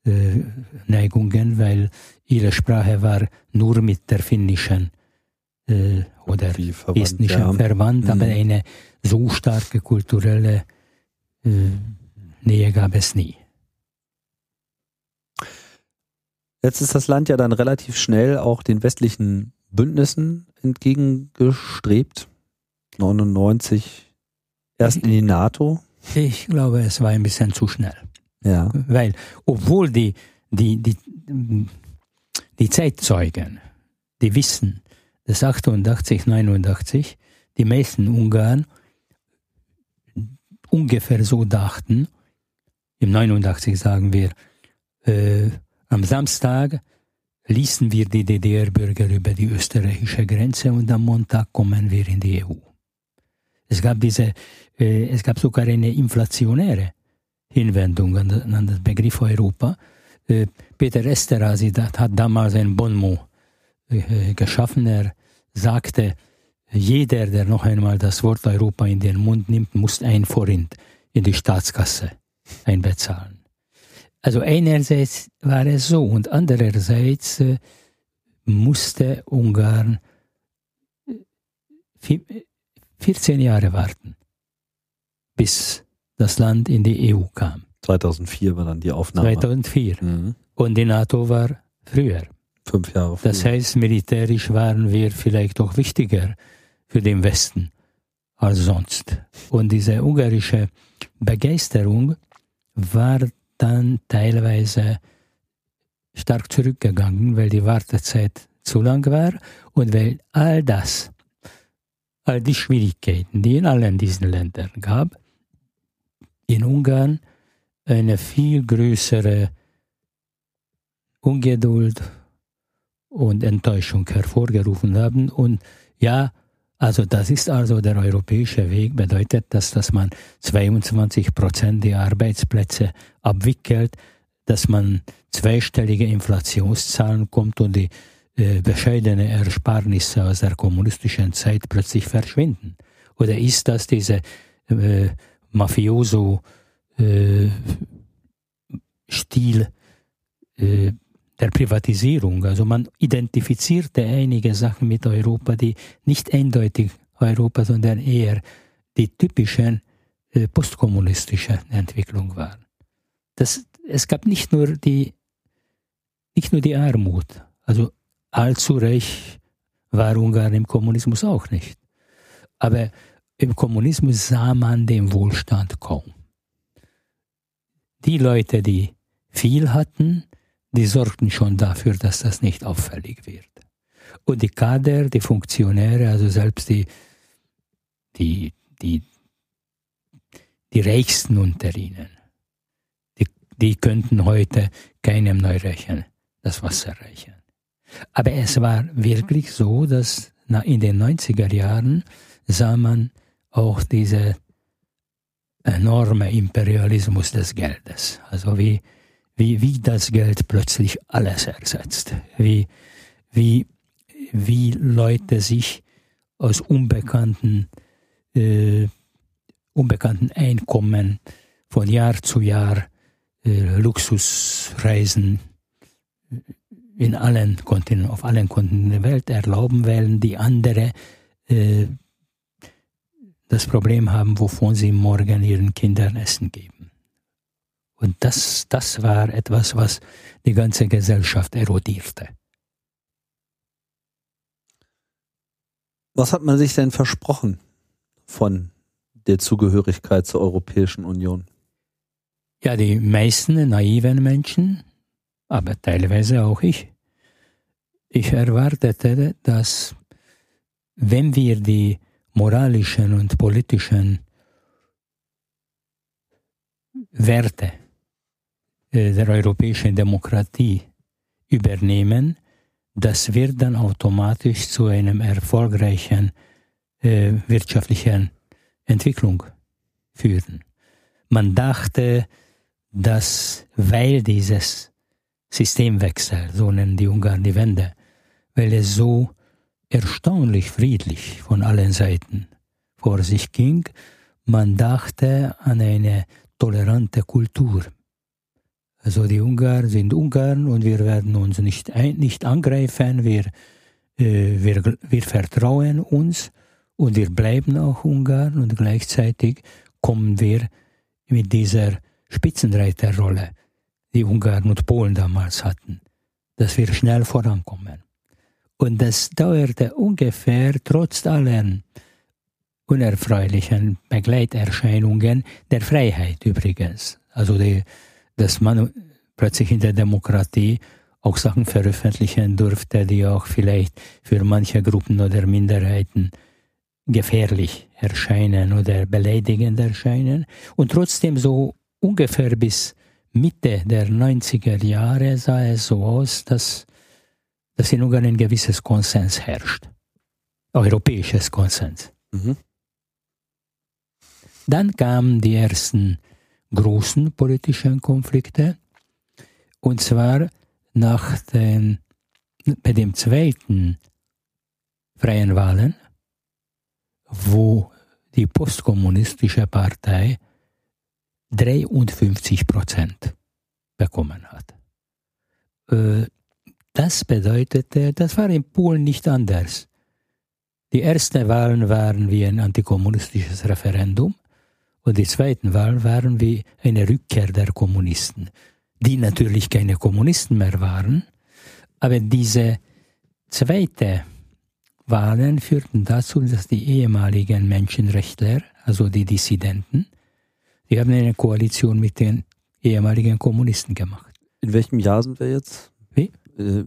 äh, Neigungen, weil ihre Sprache war nur mit der finnischen äh, oder estnischen ja. verwandt, mhm. aber eine so starke kulturelle äh, Nähe gab es nie. Jetzt ist das Land ja dann relativ schnell auch den westlichen Bündnissen entgegengestrebt. 99 erst in die NATO. Ich glaube, es war ein bisschen zu schnell. Ja. Weil, obwohl die, die, die, die Zeitzeugen, die wissen, dass 88, 89, die meisten Ungarn ungefähr so dachten, im 89 sagen wir, äh, am Samstag ließen wir die DDR-Bürger über die österreichische Grenze und am Montag kommen wir in die EU. Es gab diese, äh, es gab sogar eine inflationäre Hinwendung an, an den Begriff Europa. Äh, Peter Esterhazy hat damals ein Bonmot äh, geschaffen. Er sagte, jeder, der noch einmal das Wort Europa in den Mund nimmt, muss ein Forint in die Staatskasse einbezahlen. Also einerseits war es so und andererseits äh, musste Ungarn 14 äh, Jahre warten, bis das Land in die EU kam. 2004 war dann die Aufnahme. 2004. Mhm. Und die NATO war früher. Fünf Jahre früher. Das heißt, militärisch waren wir vielleicht auch wichtiger für den Westen als sonst. Und diese ungarische Begeisterung war dann teilweise stark zurückgegangen, weil die Wartezeit zu lang war und weil all das, all die Schwierigkeiten, die in allen diesen Ländern gab, in Ungarn eine viel größere Ungeduld und Enttäuschung hervorgerufen haben. Und ja, also das ist also der europäische Weg, bedeutet das, dass man 22 Prozent der Arbeitsplätze abwickelt, dass man zweistellige Inflationszahlen kommt und die äh, bescheidene Ersparnisse aus der kommunistischen Zeit plötzlich verschwinden? Oder ist das diese äh, Mafioso äh, äh, der Privatisierung. Also man identifizierte einige Sachen mit Europa, die nicht eindeutig Europa, sondern eher die typischen äh, postkommunistischen Entwicklung waren. Das, es gab nicht nur die, nicht nur die Armut, also allzu reich war Ungarn im Kommunismus auch nicht. Aber im Kommunismus sah man den Wohlstand kaum. Die Leute, die viel hatten, die sorgten schon dafür, dass das nicht auffällig wird. Und die Kader, die Funktionäre, also selbst die, die, die, die Reichsten unter ihnen, die, die könnten heute keinem Neureichen das Wasser reichen. Aber es war wirklich so, dass in den 90er Jahren sah man auch diese enorme Imperialismus des Geldes. Also wie, wie, wie das Geld plötzlich alles ersetzt. Wie, wie, wie Leute sich aus unbekannten, äh, unbekannten Einkommen von Jahr zu Jahr äh, Luxusreisen in allen Kontinenten, auf allen Kontinenten der Welt erlauben werden, die andere äh, das Problem haben, wovon sie morgen ihren Kindern Essen geben. Und das, das war etwas, was die ganze Gesellschaft erodierte. Was hat man sich denn versprochen von der Zugehörigkeit zur Europäischen Union? Ja, die meisten naiven Menschen, aber teilweise auch ich. Ich erwartete, dass wenn wir die moralischen und politischen Werte der europäischen Demokratie übernehmen, das wird dann automatisch zu einem erfolgreichen äh, wirtschaftlichen Entwicklung führen. Man dachte, dass weil dieses Systemwechsel, so nennen die Ungarn die Wende, weil es so erstaunlich friedlich von allen Seiten vor sich ging. Man dachte an eine tolerante Kultur. Also die Ungarn sind Ungarn und wir werden uns nicht, ein, nicht angreifen, wir, äh, wir, wir vertrauen uns und wir bleiben auch Ungarn und gleichzeitig kommen wir mit dieser Spitzenreiterrolle, die Ungarn und Polen damals hatten, dass wir schnell vorankommen. Und das dauerte ungefähr trotz allen unerfreulichen Begleiterscheinungen der Freiheit übrigens. Also die, dass man plötzlich in der Demokratie auch Sachen veröffentlichen durfte, die auch vielleicht für manche Gruppen oder Minderheiten gefährlich erscheinen oder beleidigend erscheinen. Und trotzdem so ungefähr bis Mitte der 90er Jahre sah es so aus, dass dass in Ungarn ein gewisses Konsens herrscht. Europäisches Konsens. Mhm. Dann kamen die ersten großen politischen Konflikte, und zwar nach den, bei dem zweiten freien Wahlen, wo die postkommunistische Partei 53 Prozent bekommen hat. Äh, das bedeutete, das war in Polen nicht anders. Die ersten Wahlen waren wie ein antikommunistisches Referendum und die zweiten Wahlen waren wie eine Rückkehr der Kommunisten, die natürlich keine Kommunisten mehr waren, aber diese zweite Wahlen führten dazu, dass die ehemaligen Menschenrechtler, also die Dissidenten, die haben eine Koalition mit den ehemaligen Kommunisten gemacht. In welchem Jahr sind wir jetzt? Wie? Äh,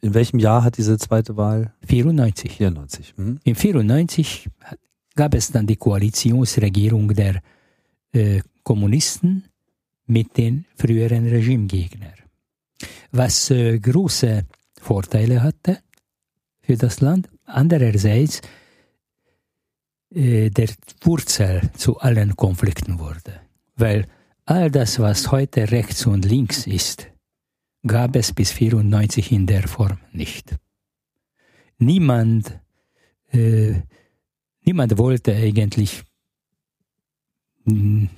in welchem Jahr hat diese zweite Wahl? 94. 94. Hm. In 94 gab es dann die Koalitionsregierung der äh, Kommunisten mit den früheren Regimegegnern. Was äh, große Vorteile hatte für das Land. Andererseits äh, der Wurzel zu allen Konflikten wurde. Weil all das, was heute rechts und links ist, gab es bis 94 in der Form nicht. Niemand, äh, niemand wollte eigentlich hm,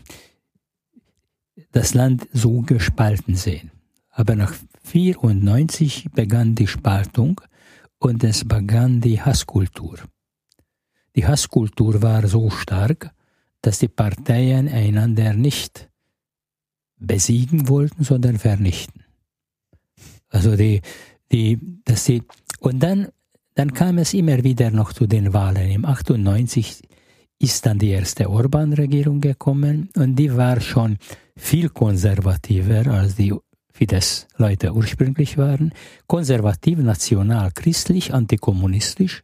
das Land so gespalten sehen. Aber nach 94 begann die Spaltung und es begann die Hasskultur. Die Hasskultur war so stark, dass die Parteien einander nicht besiegen wollten, sondern vernichten. Also die, die, dass die, und dann, dann kam es immer wieder noch zu den Wahlen. Im 98 ist dann die erste Orban-Regierung gekommen und die war schon viel konservativer als die Fidesz-Leute ursprünglich waren. Konservativ, national, christlich, antikommunistisch.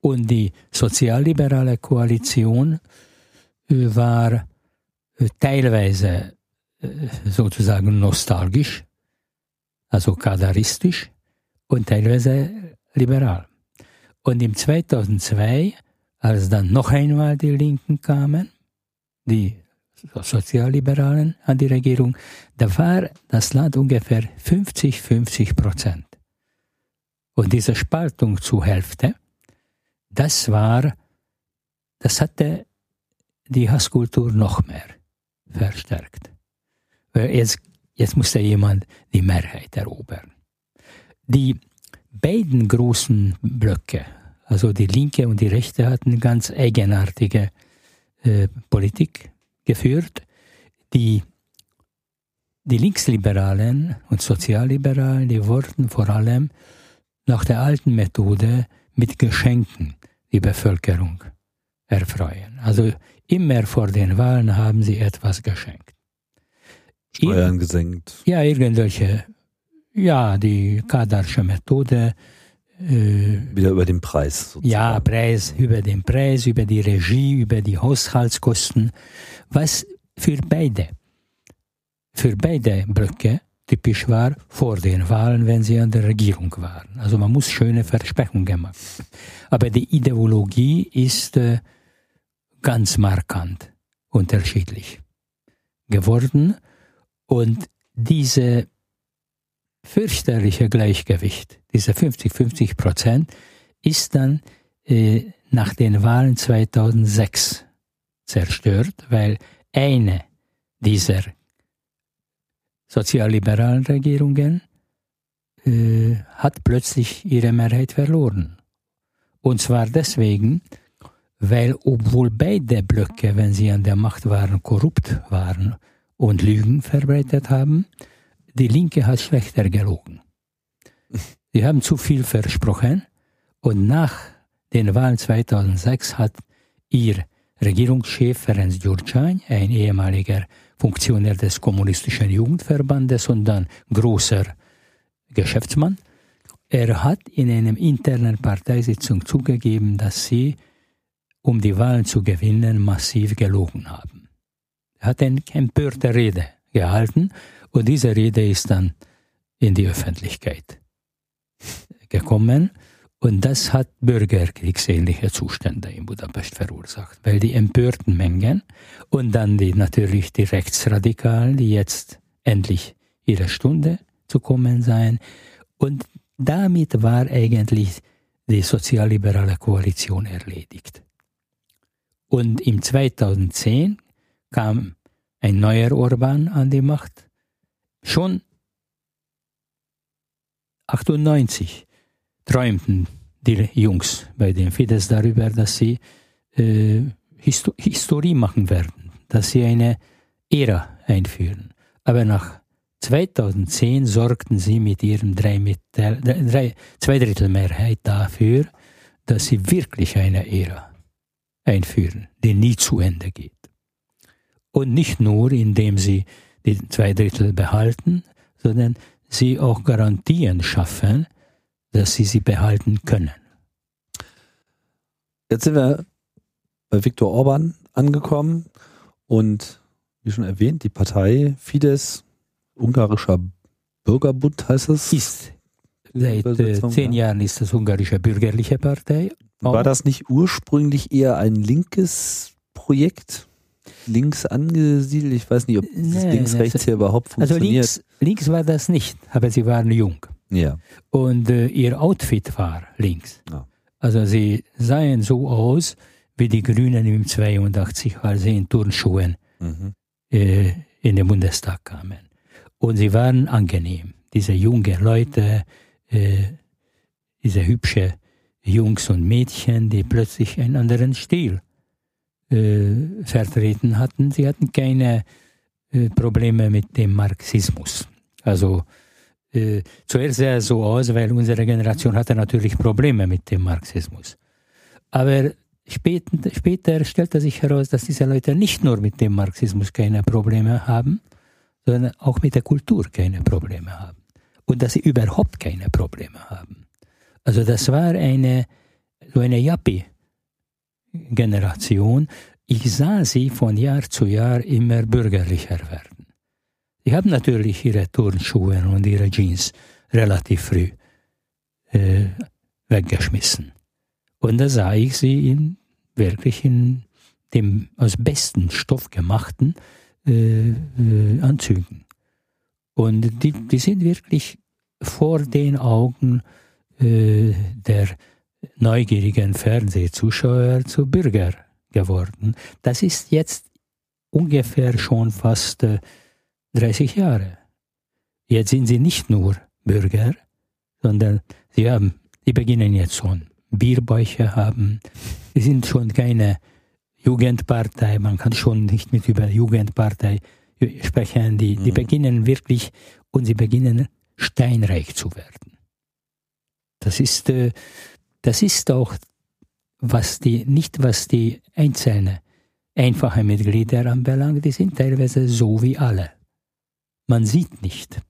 Und die sozialliberale Koalition äh, war äh, teilweise äh, sozusagen nostalgisch, also kadaristisch und teilweise liberal. Und im 2002, als dann noch einmal die Linken kamen, die Sozialliberalen an die Regierung, da war das Land ungefähr 50-50 Prozent. Und diese Spaltung zur Hälfte, das war, das hatte die Hasskultur noch mehr verstärkt. Jetzt, jetzt musste jemand die Mehrheit erobern. Die beiden großen Blöcke, also die Linke und die Rechte, hatten ganz eigenartige äh, Politik geführt. Die, die Linksliberalen und Sozialliberalen, die wollten vor allem nach der alten Methode mit Geschenken die Bevölkerung erfreuen. Also immer vor den Wahlen haben sie etwas geschenkt. Steuern gesenkt. Ja, irgendwelche, ja, die Kadarsche Methode. Äh, Wieder über den Preis. Sozusagen. Ja, Preis, über den Preis, über die Regie, über die Haushaltskosten, was für beide, für beide Blöcke typisch war vor den Wahlen, wenn sie an der Regierung waren. Also man muss schöne Versprechungen machen. Aber die Ideologie ist äh, ganz markant unterschiedlich geworden und diese fürchterliche Gleichgewicht, diese 50-50 Prozent, ist dann äh, nach den Wahlen 2006 zerstört, weil eine dieser sozialliberalen Regierungen äh, hat plötzlich ihre Mehrheit verloren. Und zwar deswegen, weil obwohl beide Blöcke, wenn sie an der Macht waren, korrupt waren und Lügen verbreitet haben, die Linke hat schlechter gelogen. Sie haben zu viel versprochen und nach den Wahlen 2006 hat ihr Regierungschef Ferenc Gyurcsány, ein ehemaliger Funktionär des Kommunistischen Jugendverbandes und dann großer Geschäftsmann, er hat in einer internen Parteisitzung zugegeben, dass sie, um die Wahlen zu gewinnen, massiv gelogen haben. Er hat eine empörte Rede gehalten und diese Rede ist dann in die Öffentlichkeit gekommen. Und das hat bürgerkriegsähnliche Zustände in Budapest verursacht, weil die empörten Mengen und dann die, natürlich die Rechtsradikalen, die jetzt endlich ihre Stunde zu kommen seien. Und damit war eigentlich die sozialliberale Koalition erledigt. Und im 2010 kam ein neuer Orban an die Macht, Schon 98 träumten die Jungs bei den Fidesz darüber, dass sie äh, Histo Historie machen werden, dass sie eine Ära einführen. Aber nach 2010 sorgten sie mit drei, Zweidrittelmehrheit dafür, dass sie wirklich eine Ära einführen, die nie zu Ende geht. Und nicht nur, indem sie die zwei Drittel behalten, sondern sie auch Garantien schaffen, dass sie sie behalten können. Jetzt sind wir bei Viktor Orban angekommen und wie schon erwähnt, die Partei Fidesz, ungarischer Bürgerbund heißt es. Ist seit äh, zehn Jahren ist das ungarische bürgerliche Partei. War das nicht ursprünglich eher ein linkes Projekt? Links angesiedelt. Ich weiß nicht, ob nee, links-rechts hier überhaupt also funktioniert. Also links, links war das nicht, aber sie waren jung. Ja. Und äh, ihr Outfit war links. Ja. Also sie sahen so aus wie die Grünen im 82, als sie in Turnschuhen mhm. äh, in den Bundestag kamen. Und sie waren angenehm. Diese jungen Leute, äh, diese hübsche Jungs und Mädchen, die plötzlich einen anderen Stil äh, vertreten hatten. Sie hatten keine äh, Probleme mit dem Marxismus. Also äh, zuerst sah es so aus, weil unsere Generation hatte natürlich Probleme mit dem Marxismus. Aber später, später stellte sich heraus, dass diese Leute nicht nur mit dem Marxismus keine Probleme haben, sondern auch mit der Kultur keine Probleme haben. Und dass sie überhaupt keine Probleme haben. Also das war eine, so eine Yappi Generation, ich sah sie von Jahr zu Jahr immer bürgerlicher werden. Sie haben natürlich ihre Turnschuhe und ihre Jeans relativ früh äh, weggeschmissen. Und da sah ich sie in, wirklich in dem aus bestem Stoff gemachten äh, äh, Anzügen. Und die, die sind wirklich vor den Augen äh, der neugierigen Fernsehzuschauer zu Bürger geworden. Das ist jetzt ungefähr schon fast äh, 30 Jahre. Jetzt sind sie nicht nur Bürger, sondern sie haben, die beginnen jetzt schon Bierbäuche haben. Sie sind schon keine Jugendpartei, man kann schon nicht mit über Jugendpartei sprechen. Die, die mhm. beginnen wirklich und sie beginnen steinreich zu werden. Das ist, äh, das ist auch was die, nicht was die einzelnen einfache Mitglieder anbelangt, die sind teilweise so wie alle. Man sieht nicht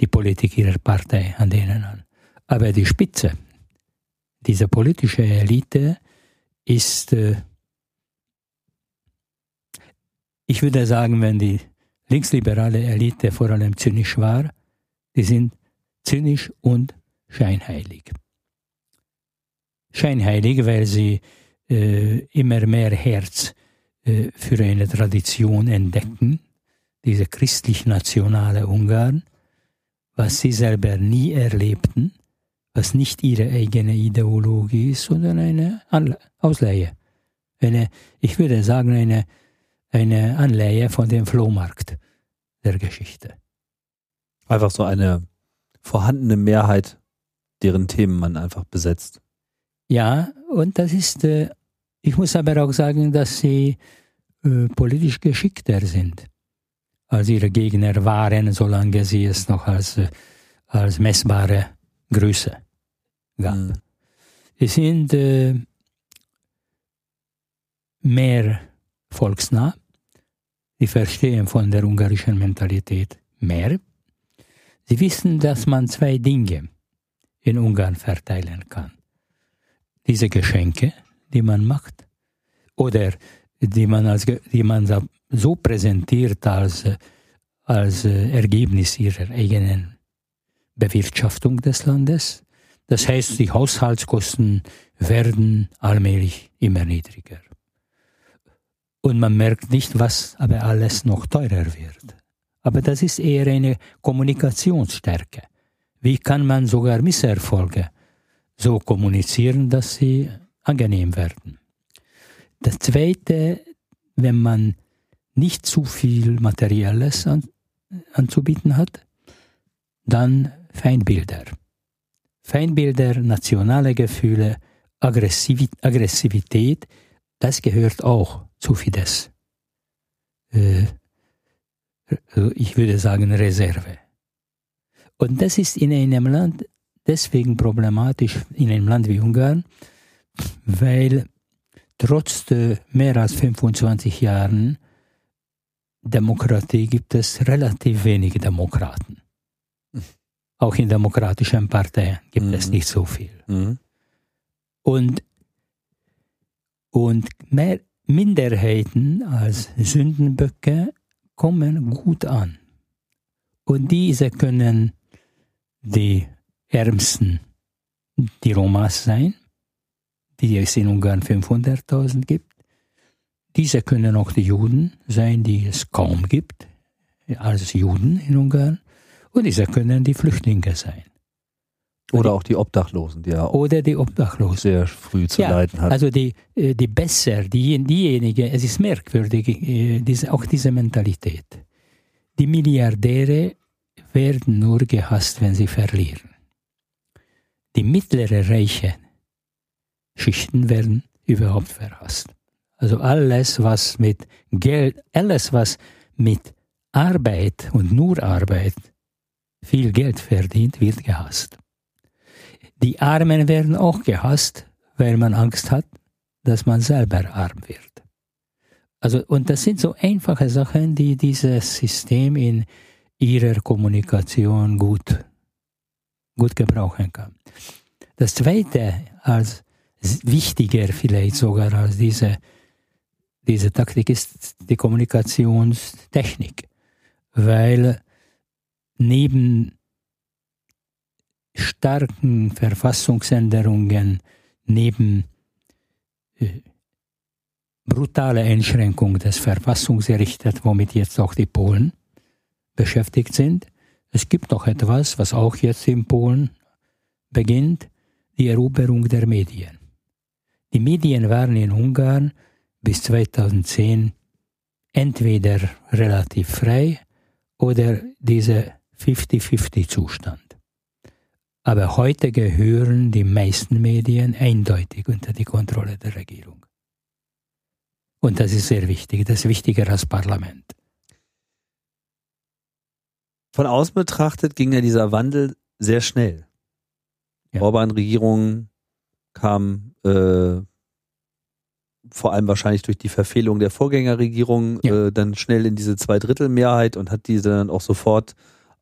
die Politik ihrer Partei an denen an. Aber die Spitze, diese politische Elite ist, äh, ich würde sagen, wenn die linksliberale Elite vor allem zynisch war, die sind zynisch und scheinheilig. Scheinheilig, weil sie äh, immer mehr Herz äh, für eine Tradition entdecken, diese christlich-nationale Ungarn, was sie selber nie erlebten was nicht ihre eigene Ideologie ist, sondern eine Ausleihe. Eine, ich würde sagen, eine, eine Anleihe von dem Flohmarkt der Geschichte. Einfach so eine vorhandene Mehrheit, deren Themen man einfach besetzt. Ja, und das ist, äh, ich muss aber auch sagen, dass sie äh, politisch geschickter sind, als ihre Gegner waren, solange sie es noch als, äh, als messbare Größe gab. Mhm. Sie sind äh, mehr volksnah. Sie verstehen von der ungarischen Mentalität mehr. Sie wissen, dass man zwei Dinge in Ungarn verteilen kann. Diese Geschenke, die man macht, oder die man, als, die man so präsentiert als, als Ergebnis ihrer eigenen Bewirtschaftung des Landes, das heißt, die Haushaltskosten werden allmählich immer niedriger. Und man merkt nicht, was aber alles noch teurer wird. Aber das ist eher eine Kommunikationsstärke. Wie kann man sogar Misserfolge so kommunizieren, dass sie angenehm werden? Das Zweite, wenn man nicht zu viel Materielles an, anzubieten hat, dann Feindbilder. Feindbilder, nationale Gefühle, Aggressivität, das gehört auch zu Fidesz. Äh, ich würde sagen Reserve. Und das ist in einem Land deswegen problematisch, in einem Land wie Ungarn, weil trotz mehr als 25 Jahren Demokratie gibt es relativ wenige Demokraten. Auch in demokratischen Parteien gibt mhm. es nicht so viel. Mhm. Und, und mehr Minderheiten als Sündenböcke kommen gut an. Und diese können die Ärmsten, die Romas sein, die es in Ungarn 500.000 gibt. Diese können auch die Juden sein, die es kaum gibt, als Juden in Ungarn. Und diese können die Flüchtlinge sein. Oder auch die Obdachlosen, die ja oder die Obdachlosen. sehr früh zu ja, leiden hatten. Also die, äh, die besser, die, diejenigen, es ist merkwürdig, äh, diese, auch diese Mentalität. Die Milliardäre werden nur gehasst, wenn sie verlieren. Die mittlere reiche Schichten werden überhaupt verhasst. Also alles, was mit Geld, alles, was mit Arbeit und nur Arbeit viel Geld verdient, wird gehasst. Die Armen werden auch gehasst, weil man Angst hat, dass man selber arm wird. Also, und das sind so einfache Sachen, die dieses System in ihrer Kommunikation gut, gut gebrauchen kann. Das Zweite, als wichtiger vielleicht sogar als diese, diese Taktik, ist die Kommunikationstechnik. Weil neben starken Verfassungsänderungen neben äh, brutale Einschränkung des Verfassungsgerichtes, womit jetzt auch die Polen beschäftigt sind. Es gibt noch etwas, was auch jetzt in Polen beginnt, die Eroberung der Medien. Die Medien waren in Ungarn bis 2010 entweder relativ frei oder dieser 50-50-Zustand. Aber heute gehören die meisten Medien eindeutig unter die Kontrolle der Regierung. Und das ist sehr wichtig, das ist wichtiger als Parlament. Von außen betrachtet ging ja dieser Wandel sehr schnell. Ja. Orban-Regierung kam äh, vor allem wahrscheinlich durch die Verfehlung der Vorgängerregierung ja. äh, dann schnell in diese Zweidrittelmehrheit und hat diese dann auch sofort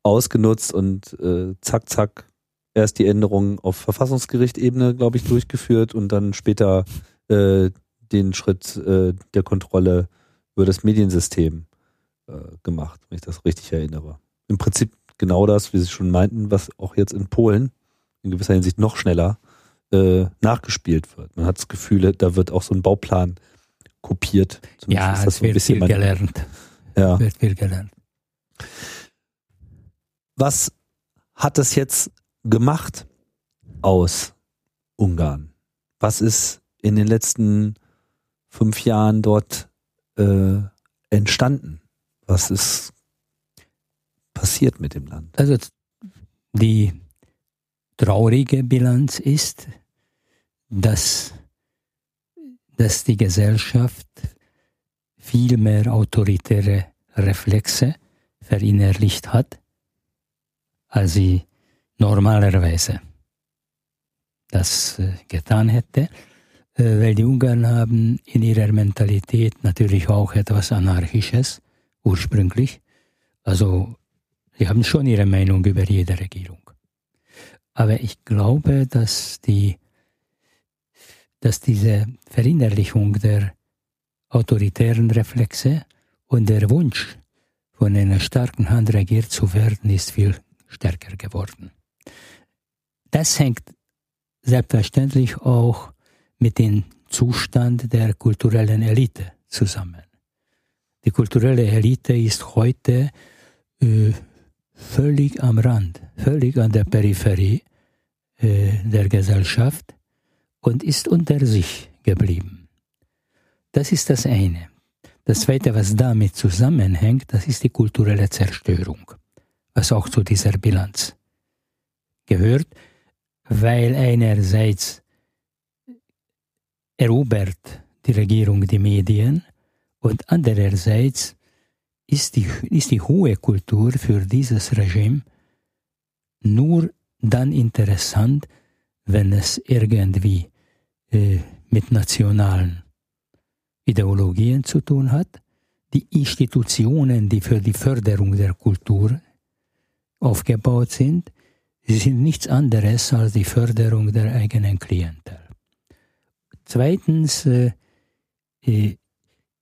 ausgenutzt und äh, zack, zack, erst die Änderungen auf Verfassungsgerichtebene, glaube ich, durchgeführt und dann später äh, den Schritt äh, der Kontrolle über das Mediensystem äh, gemacht, wenn ich das richtig erinnere. Im Prinzip genau das, wie Sie schon meinten, was auch jetzt in Polen in gewisser Hinsicht noch schneller äh, nachgespielt wird. Man hat das Gefühl, da wird auch so ein Bauplan kopiert. Zumindest ja, es so wird viel gelernt. Ja. Wird viel gelernt. Was hat es jetzt gemacht aus Ungarn? Was ist in den letzten fünf Jahren dort äh, entstanden? Was ist passiert mit dem Land? Also die traurige Bilanz ist, dass, dass die Gesellschaft viel mehr autoritäre Reflexe verinnerlicht hat, als sie normalerweise das äh, getan hätte, äh, weil die Ungarn haben in ihrer Mentalität natürlich auch etwas Anarchisches ursprünglich. Also sie haben schon ihre Meinung über jede Regierung. Aber ich glaube, dass, die, dass diese Verinnerlichung der autoritären Reflexe und der Wunsch, von einer starken Hand regiert zu werden, ist viel stärker geworden. Das hängt selbstverständlich auch mit dem Zustand der kulturellen Elite zusammen. Die kulturelle Elite ist heute äh, völlig am Rand, völlig an der Peripherie äh, der Gesellschaft und ist unter sich geblieben. Das ist das eine. Das zweite, was damit zusammenhängt, das ist die kulturelle Zerstörung, was auch zu dieser Bilanz gehört, weil einerseits erobert die Regierung die Medien und andererseits ist die, ist die hohe Kultur für dieses Regime nur dann interessant, wenn es irgendwie äh, mit nationalen Ideologien zu tun hat. Die Institutionen, die für die Förderung der Kultur aufgebaut sind, sind nichts anderes als die Förderung der eigenen Klientel. Zweitens, äh, äh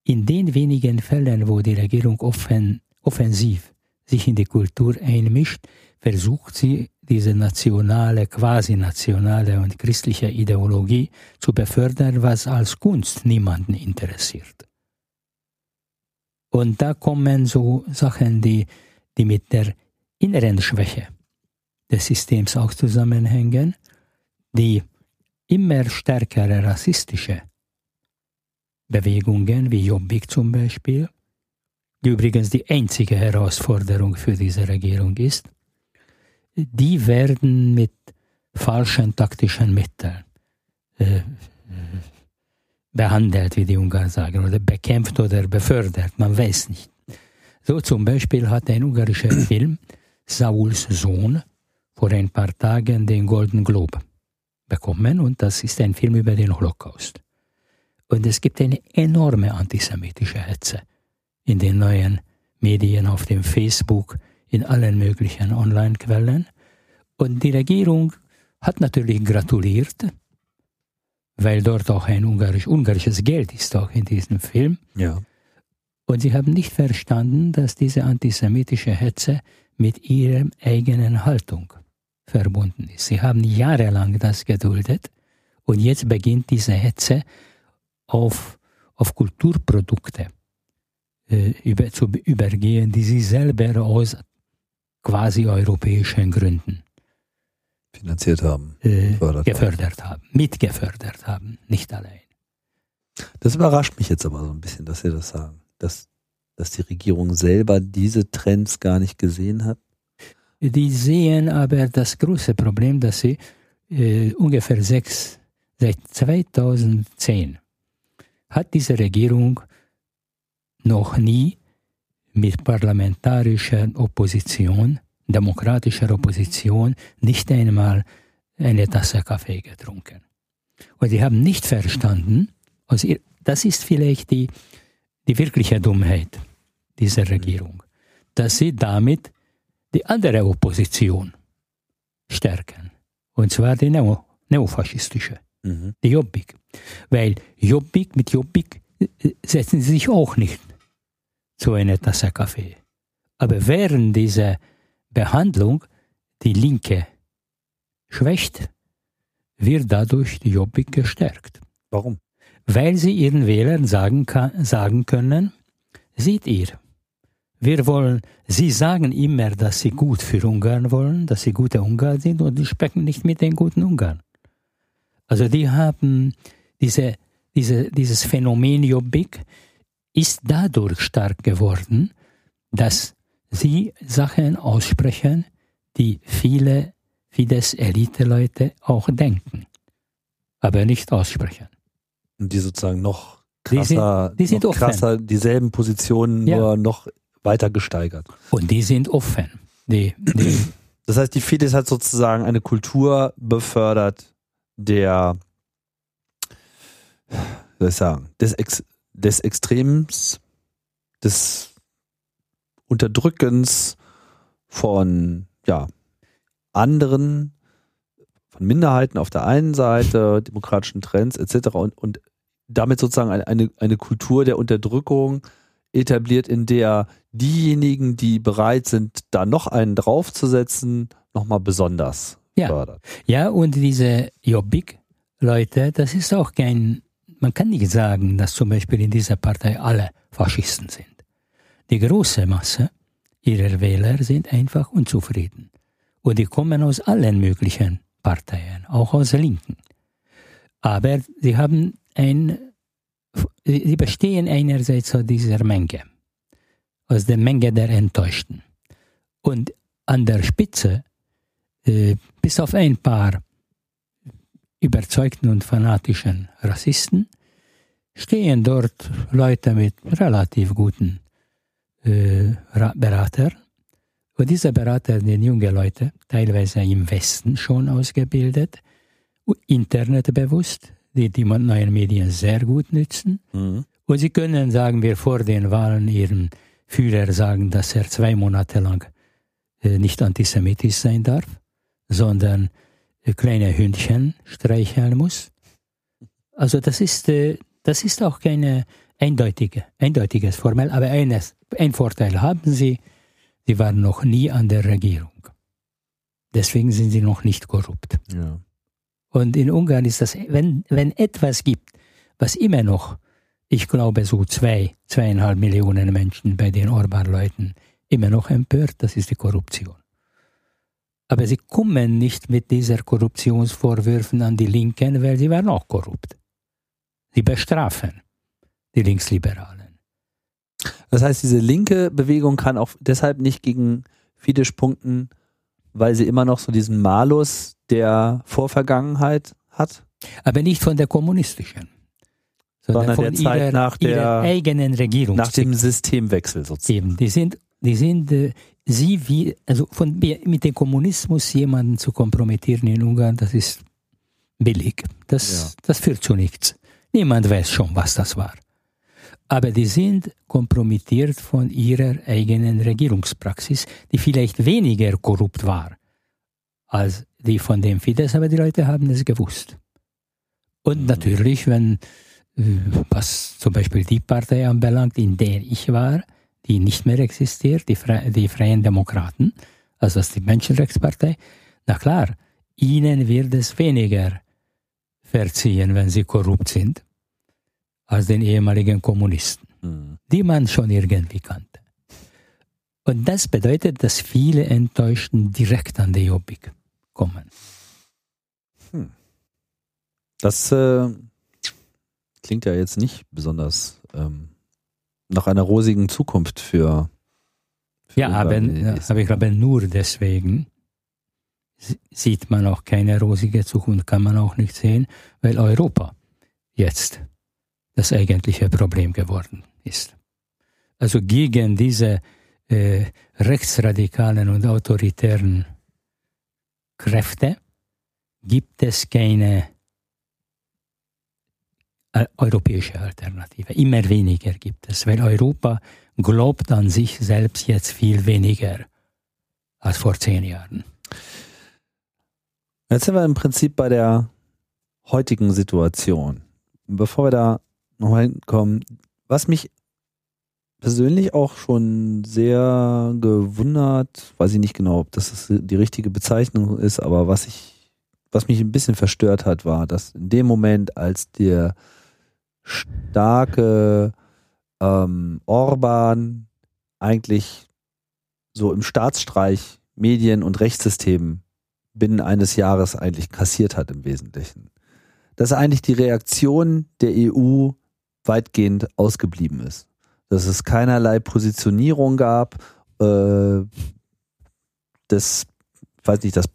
in den wenigen Fällen, wo die Regierung offen, offensiv sich in die Kultur einmischt, versucht sie, diese nationale, quasi nationale und christliche Ideologie zu befördern, was als Kunst niemanden interessiert. Und da kommen so Sachen, die, die mit der inneren Schwäche des Systems auch zusammenhängen, die immer stärkere rassistische Bewegungen wie Jobbik zum Beispiel, die übrigens die einzige Herausforderung für diese Regierung ist, die werden mit falschen taktischen Mitteln äh, behandelt, wie die Ungarn sagen, oder bekämpft oder befördert, man weiß nicht. So zum Beispiel hat ein ungarischer Film, Sauls Sohn, vor ein paar Tagen den Golden Globe bekommen und das ist ein Film über den Holocaust. Und es gibt eine enorme antisemitische Hetze in den neuen Medien, auf dem Facebook, in allen möglichen Online-Quellen. Und die Regierung hat natürlich gratuliert, weil dort auch ein ungarisch, ungarisches Geld ist, auch in diesem Film. Ja. Und sie haben nicht verstanden, dass diese antisemitische Hetze mit ihrer eigenen Haltung verbunden ist. Sie haben jahrelang das geduldet und jetzt beginnt diese Hetze auf, auf Kulturprodukte äh, über, zu übergehen, die sie selber aus quasi europäischen Gründen finanziert haben, äh, gefördert haben, mitgefördert haben, nicht allein. Das überrascht mich jetzt aber so ein bisschen, dass Sie das sagen, dass, dass die Regierung selber diese Trends gar nicht gesehen hat. Die sehen aber das große Problem, dass sie äh, ungefähr sechs, seit 2010 hat diese Regierung noch nie mit parlamentarischer Opposition, demokratischer Opposition, nicht einmal eine Tasse Kaffee getrunken. Und sie haben nicht verstanden, also das ist vielleicht die, die wirkliche Dummheit dieser Regierung, dass sie damit die andere Opposition stärken. Und zwar die Neo, neofaschistische, mhm. die Jobbik. Weil Jobbik, mit Jobbik äh, setzen sie sich auch nicht zu einer Tasse Kaffee. Aber während dieser Behandlung die Linke schwächt, wird dadurch die Jobbik gestärkt. Warum? Weil sie ihren Wählern sagen, kann, sagen können, seht ihr, wir wollen, sie sagen immer, dass sie gut für Ungarn wollen, dass sie gute Ungarn sind und die sprechen nicht mit den guten Ungarn. Also die haben diese, diese, dieses Phänomen Jobbik ist dadurch stark geworden, dass sie Sachen aussprechen, die viele Fidesz-Elite-Leute auch denken, aber nicht aussprechen. Und die sozusagen noch krasser, die sind, die sind krasser dieselben Positionen, ja. nur noch weiter gesteigert. Und die sind offen. Die, die das heißt, die Fidesz hat sozusagen eine Kultur befördert, der, soll ich sagen, des, Ex, des Extrems, des Unterdrückens von, ja, anderen, von Minderheiten auf der einen Seite, demokratischen Trends etc. und, und damit sozusagen eine, eine Kultur der Unterdrückung etabliert, in der diejenigen, die bereit sind, da noch einen draufzusetzen, nochmal besonders ja. fördert. Ja, und diese Jobbik-Leute, das ist auch kein, man kann nicht sagen, dass zum Beispiel in dieser Partei alle Faschisten sind. Die große Masse ihrer Wähler sind einfach unzufrieden. Und die kommen aus allen möglichen Parteien, auch aus der Linken. Aber sie haben ein sie bestehen einerseits aus dieser Menge, aus der Menge der Enttäuschten. Und an der Spitze, bis auf ein paar überzeugten und fanatischen Rassisten, stehen dort Leute mit relativ guten äh, Beratern. Und diese Berater sind junge Leute, teilweise im Westen schon ausgebildet, internetbewusst, die die neuen Medien sehr gut nützen. Mhm. Und sie können, sagen wir, vor den Wahlen ihrem Führer sagen, dass er zwei Monate lang äh, nicht antisemitisch sein darf, sondern äh, kleine Hündchen streicheln muss. Also das ist, äh, das ist auch keine eindeutige, eindeutiges Formel, aber eines, ein Vorteil haben sie, sie waren noch nie an der Regierung. Deswegen sind sie noch nicht korrupt. Ja. Und in Ungarn ist das, wenn, wenn etwas gibt, was immer noch, ich glaube, so zwei, zweieinhalb Millionen Menschen bei den Orban-Leuten immer noch empört, das ist die Korruption. Aber sie kommen nicht mit dieser Korruptionsvorwürfen an die Linken, weil sie waren auch korrupt. Sie bestrafen die Linksliberalen. Das heißt, diese linke Bewegung kann auch deshalb nicht gegen Fidesz punkten, weil sie immer noch so diesen Malus der Vorvergangenheit hat? Aber nicht von der kommunistischen. Sondern, von der Zeit ihrer, nach der eigenen Regierung. Nach dem Systemwechsel sozusagen. Eben, die sind, die sind, äh, sie wie, also von, mit dem Kommunismus jemanden zu kompromittieren in Ungarn, das ist billig. Das, ja. das führt zu nichts. Niemand weiß schon, was das war. Aber die sind kompromittiert von ihrer eigenen Regierungspraxis, die vielleicht weniger korrupt war als die von dem Fidesz, aber die Leute haben es gewusst. Und mhm. natürlich, wenn, äh, was zum Beispiel die Partei anbelangt, in der ich war, die nicht mehr existiert, die, Fre die Freien Demokraten, also das ist die Menschenrechtspartei, Na klar, ihnen wird es weniger verziehen, wenn sie korrupt sind, als den ehemaligen Kommunisten, mhm. die man schon irgendwie kannte. Und das bedeutet, dass viele Enttäuschten direkt an die Jobbik kommen. Hm. Das äh, klingt ja jetzt nicht besonders ähm, nach einer rosigen Zukunft für. für ja, aber, aber ich glaube, nur deswegen sieht man auch keine rosige Zukunft, kann man auch nicht sehen, weil Europa jetzt das eigentliche Problem geworden ist. Also gegen diese äh, rechtsradikalen und autoritären Kräfte gibt es keine europäische Alternative. Immer weniger gibt es, weil Europa glaubt an sich selbst jetzt viel weniger als vor zehn Jahren. Jetzt sind wir im Prinzip bei der heutigen Situation. Bevor wir da nochmal hinkommen, was mich persönlich auch schon sehr gewundert, weiß ich nicht genau, ob das die richtige Bezeichnung ist, aber was ich, was mich ein bisschen verstört hat, war, dass in dem Moment, als der starke ähm, Orban eigentlich so im Staatsstreich Medien und Rechtssystem binnen eines Jahres eigentlich kassiert hat im Wesentlichen. Dass eigentlich die Reaktion der EU weitgehend ausgeblieben ist dass es keinerlei Positionierung gab. Äh, das, weiß nicht, das,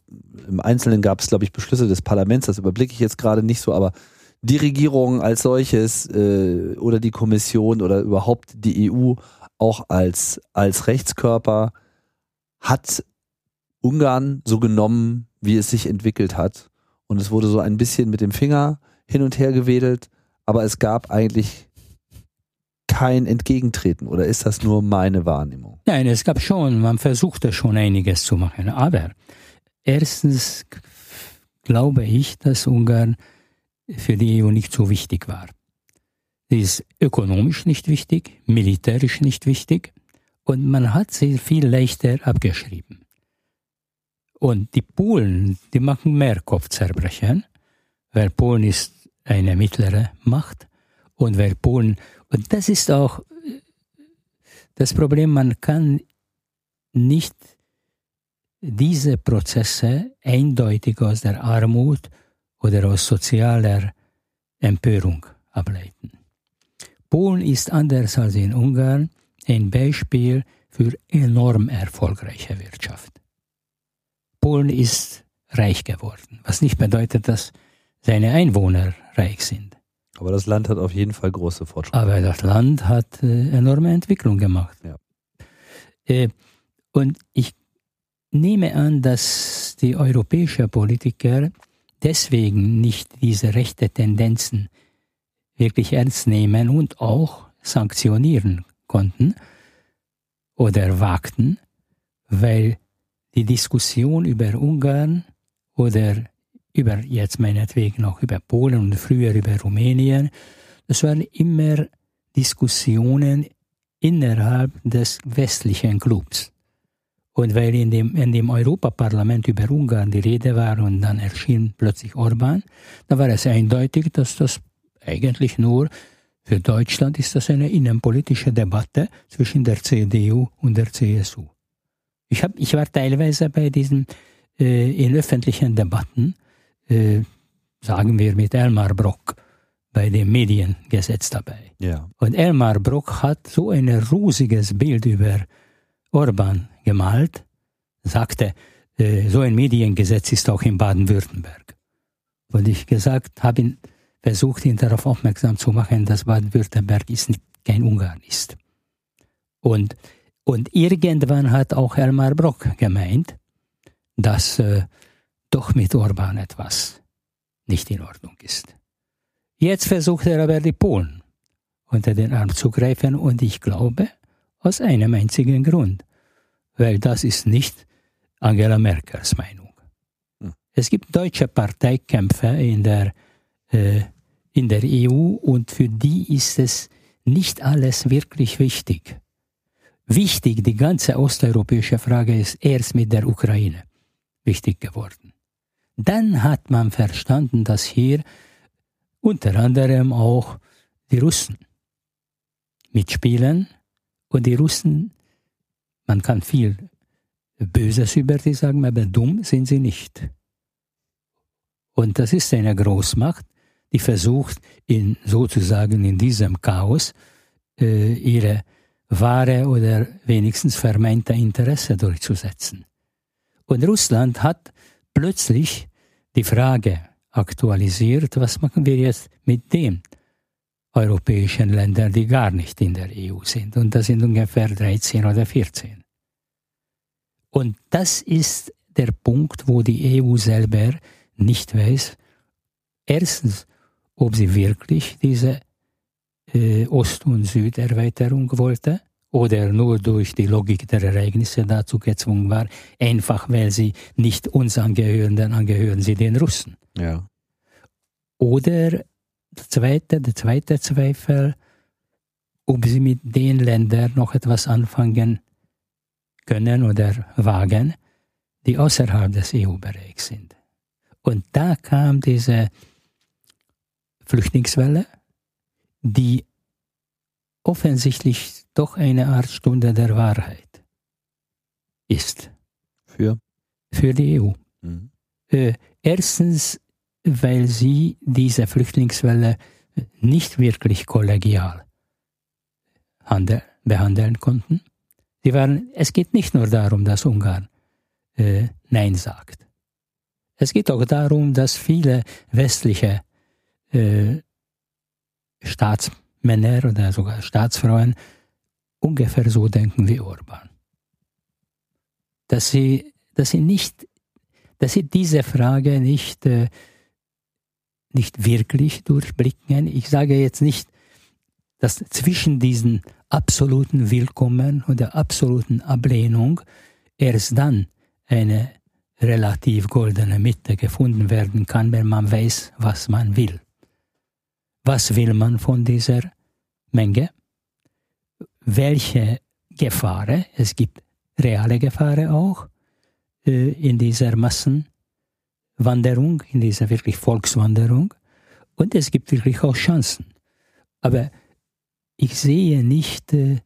im Einzelnen gab es, glaube ich, Beschlüsse des Parlaments, das überblicke ich jetzt gerade nicht so, aber die Regierung als solches äh, oder die Kommission oder überhaupt die EU auch als, als Rechtskörper hat Ungarn so genommen, wie es sich entwickelt hat. Und es wurde so ein bisschen mit dem Finger hin und her gewedelt, aber es gab eigentlich kein Entgegentreten oder ist das nur meine Wahrnehmung? Nein, es gab schon, man versuchte schon einiges zu machen. Aber erstens glaube ich, dass Ungarn für die EU nicht so wichtig war. Sie ist ökonomisch nicht wichtig, militärisch nicht wichtig und man hat sie viel leichter abgeschrieben. Und die Polen, die machen mehr Kopfzerbrechen, weil Polen ist eine mittlere Macht und weil Polen und das ist auch das Problem, man kann nicht diese Prozesse eindeutig aus der Armut oder aus sozialer Empörung ableiten. Polen ist anders als in Ungarn ein Beispiel für enorm erfolgreiche Wirtschaft. Polen ist reich geworden, was nicht bedeutet, dass seine Einwohner reich sind. Aber das Land hat auf jeden Fall große Fortschritte. Aber das Land hat äh, enorme Entwicklung gemacht. Ja. Äh, und ich nehme an, dass die europäischen Politiker deswegen nicht diese rechte Tendenzen wirklich ernst nehmen und auch sanktionieren konnten oder wagten, weil die Diskussion über Ungarn oder über jetzt meinetwegen auch über Polen und früher über Rumänien. Das waren immer Diskussionen innerhalb des westlichen Clubs. Und weil in dem, in dem Europaparlament über Ungarn die Rede war und dann erschien plötzlich Orban, da war es eindeutig, dass das eigentlich nur für Deutschland ist das eine innenpolitische Debatte zwischen der CDU und der CSU. Ich, hab, ich war teilweise bei diesen äh, in öffentlichen Debatten äh, sagen wir mit Elmar Brock bei dem Mediengesetz dabei. Ja. Und Elmar Brock hat so ein rosiges Bild über Orban gemalt, sagte, äh, so ein Mediengesetz ist auch in Baden-Württemberg. Und ich gesagt habe versucht, ihn darauf aufmerksam zu machen, dass Baden-Württemberg kein Ungarn ist. Und, und irgendwann hat auch Elmar Brock gemeint, dass äh, doch mit Orban etwas nicht in Ordnung ist. Jetzt versucht er aber die Polen unter den Arm zu greifen und ich glaube, aus einem einzigen Grund, weil das ist nicht Angela Merkels Meinung. Hm. Es gibt deutsche Parteikämpfer in der, äh, in der EU und für die ist es nicht alles wirklich wichtig. Wichtig, die ganze osteuropäische Frage ist erst mit der Ukraine wichtig geworden. Dann hat man verstanden, dass hier unter anderem auch die Russen mitspielen und die Russen, man kann viel Böses über die sagen, aber dumm sind sie nicht. Und das ist eine Großmacht, die versucht, in, sozusagen in diesem Chaos äh, ihre wahre oder wenigstens vermeinte Interesse durchzusetzen. Und Russland hat plötzlich die Frage aktualisiert, was machen wir jetzt mit den europäischen Ländern, die gar nicht in der EU sind. Und das sind ungefähr 13 oder 14. Und das ist der Punkt, wo die EU selber nicht weiß, erstens, ob sie wirklich diese äh, Ost- und Süderweiterung wollte oder nur durch die Logik der Ereignisse dazu gezwungen war, einfach weil sie nicht uns angehören, dann angehören sie den Russen. Ja. Oder der zweite, der zweite Zweifel, ob sie mit den Ländern noch etwas anfangen können oder wagen, die außerhalb des EU-Bereichs sind. Und da kam diese Flüchtlingswelle, die offensichtlich doch eine Art Stunde der Wahrheit ist. Für? Für die EU. Mhm. Äh, erstens, weil sie diese Flüchtlingswelle nicht wirklich kollegial handel, behandeln konnten. Sie waren, es geht nicht nur darum, dass Ungarn äh, Nein sagt. Es geht auch darum, dass viele westliche äh, Staatsmänner oder sogar Staatsfrauen ungefähr so denken wie Orban. Dass sie, dass sie nicht, dass sie diese Frage nicht, äh, nicht wirklich durchblicken. Ich sage jetzt nicht, dass zwischen diesen absoluten Willkommen und der absoluten Ablehnung erst dann eine relativ goldene Mitte gefunden werden kann, wenn man weiß, was man will. Was will man von dieser Menge? Welche Gefahren? Es gibt reale Gefahren auch äh, in dieser Massenwanderung, in dieser wirklich Volkswanderung. Und es gibt wirklich auch Chancen. Aber ich sehe nicht, äh,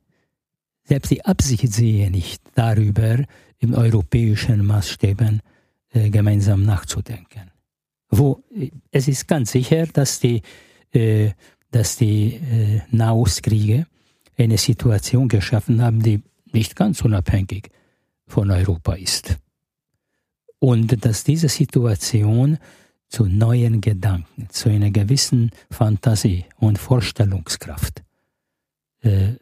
selbst die Absicht sehe nicht darüber, im europäischen Maßstäben äh, gemeinsam nachzudenken. Wo, es ist ganz sicher, dass die, äh, dass die äh, Nahostkriege eine Situation geschaffen haben, die nicht ganz unabhängig von Europa ist. Und dass diese Situation zu neuen Gedanken, zu einer gewissen Fantasie und Vorstellungskraft äh,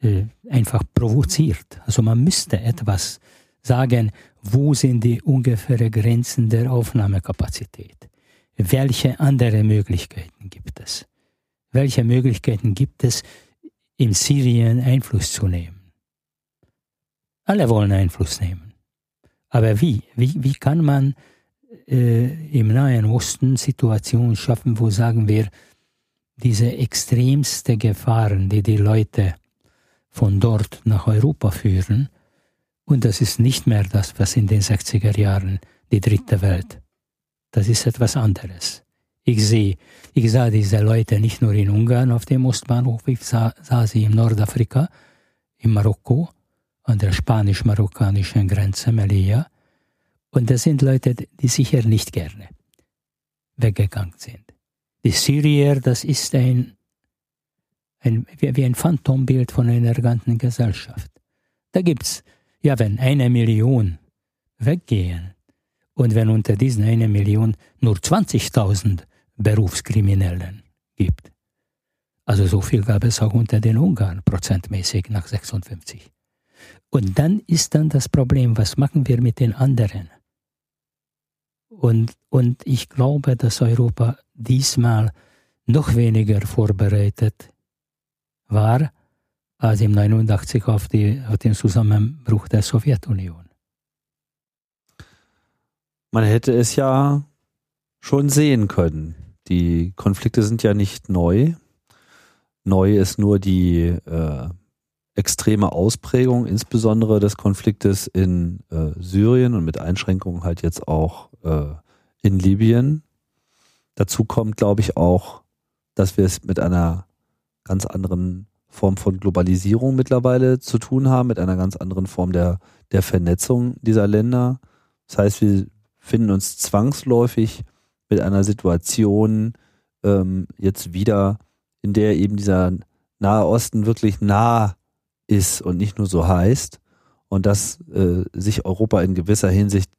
äh, einfach provoziert. Also man müsste etwas sagen, wo sind die ungefähre Grenzen der Aufnahmekapazität? Welche andere Möglichkeiten gibt es? Welche Möglichkeiten gibt es, in Syrien Einfluss zu nehmen? Alle wollen Einfluss nehmen. Aber wie? Wie, wie kann man äh, im Nahen Osten Situationen schaffen, wo sagen wir, diese extremste Gefahren, die die Leute von dort nach Europa führen, und das ist nicht mehr das, was in den 60er Jahren die dritte Welt. Das ist etwas anderes. Ich sehe, ich sah diese Leute nicht nur in Ungarn auf dem Ostbahnhof, ich sah, sah sie in Nordafrika, in Marokko, an der spanisch-marokkanischen Grenze, Melilla. Und das sind Leute, die sicher nicht gerne weggegangen sind. Die Syrier, das ist ein, ein wie ein Phantombild von einer ganzen Gesellschaft. Da gibt's, ja, wenn eine Million weggehen und wenn unter diesen eine Million nur 20.000 Berufskriminellen gibt, also so viel gab es auch unter den Ungarn prozentmäßig nach 56. Und dann ist dann das Problem, was machen wir mit den anderen? Und, und ich glaube, dass Europa diesmal noch weniger vorbereitet war als im 89 auf, die, auf den Zusammenbruch der Sowjetunion. Man hätte es ja schon sehen können. Die Konflikte sind ja nicht neu. Neu ist nur die äh, extreme Ausprägung, insbesondere des Konfliktes in äh, Syrien und mit Einschränkungen halt jetzt auch äh, in Libyen. Dazu kommt, glaube ich, auch, dass wir es mit einer ganz anderen Form von Globalisierung mittlerweile zu tun haben, mit einer ganz anderen Form der, der Vernetzung dieser Länder. Das heißt, wir finden uns zwangsläufig mit einer Situation ähm, jetzt wieder, in der eben dieser Nahe Osten wirklich nah ist und nicht nur so heißt und dass äh, sich Europa in gewisser Hinsicht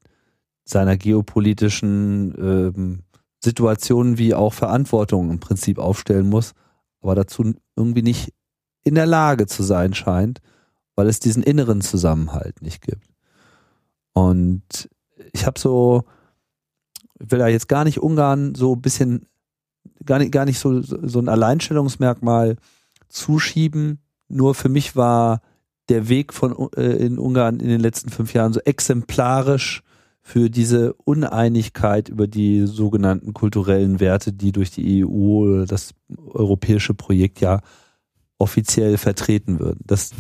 seiner geopolitischen ähm, Situationen wie auch Verantwortung im Prinzip aufstellen muss, aber dazu irgendwie nicht in der Lage zu sein scheint, weil es diesen inneren Zusammenhalt nicht gibt. Und ich habe so, ich will da jetzt gar nicht Ungarn so ein bisschen, gar nicht, gar nicht so, so ein Alleinstellungsmerkmal zuschieben. Nur für mich war der Weg von äh, in Ungarn in den letzten fünf Jahren so exemplarisch für diese Uneinigkeit über die sogenannten kulturellen Werte, die durch die EU oder das europäische Projekt ja offiziell vertreten wird. Dass,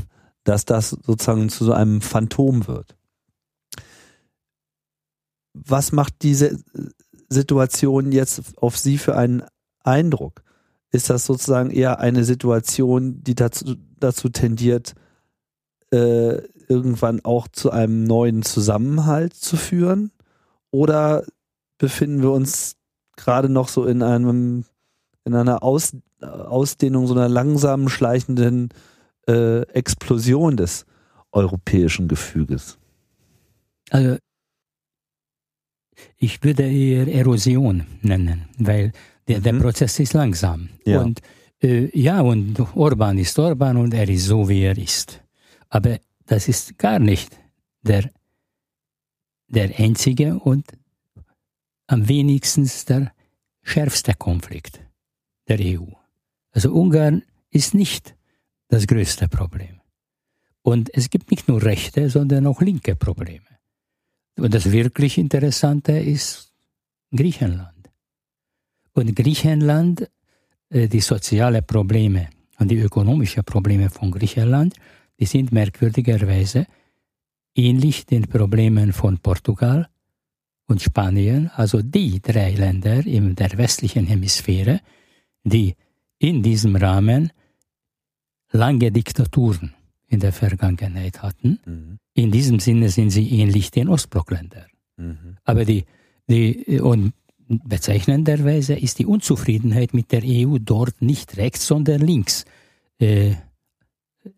dass das sozusagen zu so einem Phantom wird. Was macht diese Situation jetzt auf Sie für einen Eindruck? Ist das sozusagen eher eine Situation, die dazu, dazu tendiert, äh, irgendwann auch zu einem neuen Zusammenhalt zu führen? Oder befinden wir uns gerade noch so in einem, in einer Aus, Ausdehnung, so einer langsamen, schleichenden äh, Explosion des europäischen Gefüges? Also ich würde eher Erosion nennen, weil der, der mhm. Prozess ist langsam. Ja. Und äh, ja, und Orban ist Orban und er ist so, wie er ist. Aber das ist gar nicht der, der einzige und am wenigsten der schärfste Konflikt der EU. Also Ungarn ist nicht das größte Problem. Und es gibt nicht nur rechte, sondern auch linke Probleme. Und das wirklich Interessante ist Griechenland. Und Griechenland, äh, die sozialen Probleme und die ökonomischen Probleme von Griechenland die sind merkwürdigerweise ähnlich den Problemen von Portugal und Spanien, also die drei Länder in der westlichen Hemisphäre, die in diesem Rahmen lange Diktaturen in der Vergangenheit hatten. Mhm. In diesem Sinne sind sie ähnlich den Ostblockländern. Mhm. Aber die, die, und bezeichnenderweise ist die Unzufriedenheit mit der EU dort nicht rechts, sondern links äh,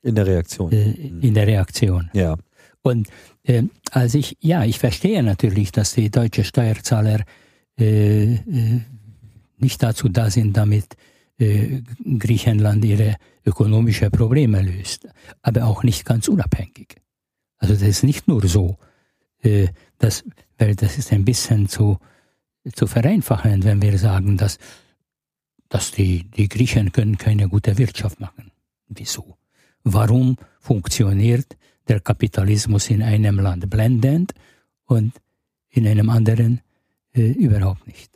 in der Reaktion. Äh, in der Reaktion. Ja. Und äh, als ich, ja, ich verstehe natürlich, dass die deutschen Steuerzahler äh, äh, nicht dazu da sind, damit äh, Griechenland ihre ökonomischen Probleme löst, aber auch nicht ganz unabhängig. Also das ist nicht nur so, dass, weil das ist ein bisschen zu, zu vereinfachen, wenn wir sagen, dass, dass die, die Griechen können keine gute Wirtschaft machen. Wieso? warum funktioniert der Kapitalismus in einem Land blendend und in einem anderen äh, überhaupt nicht.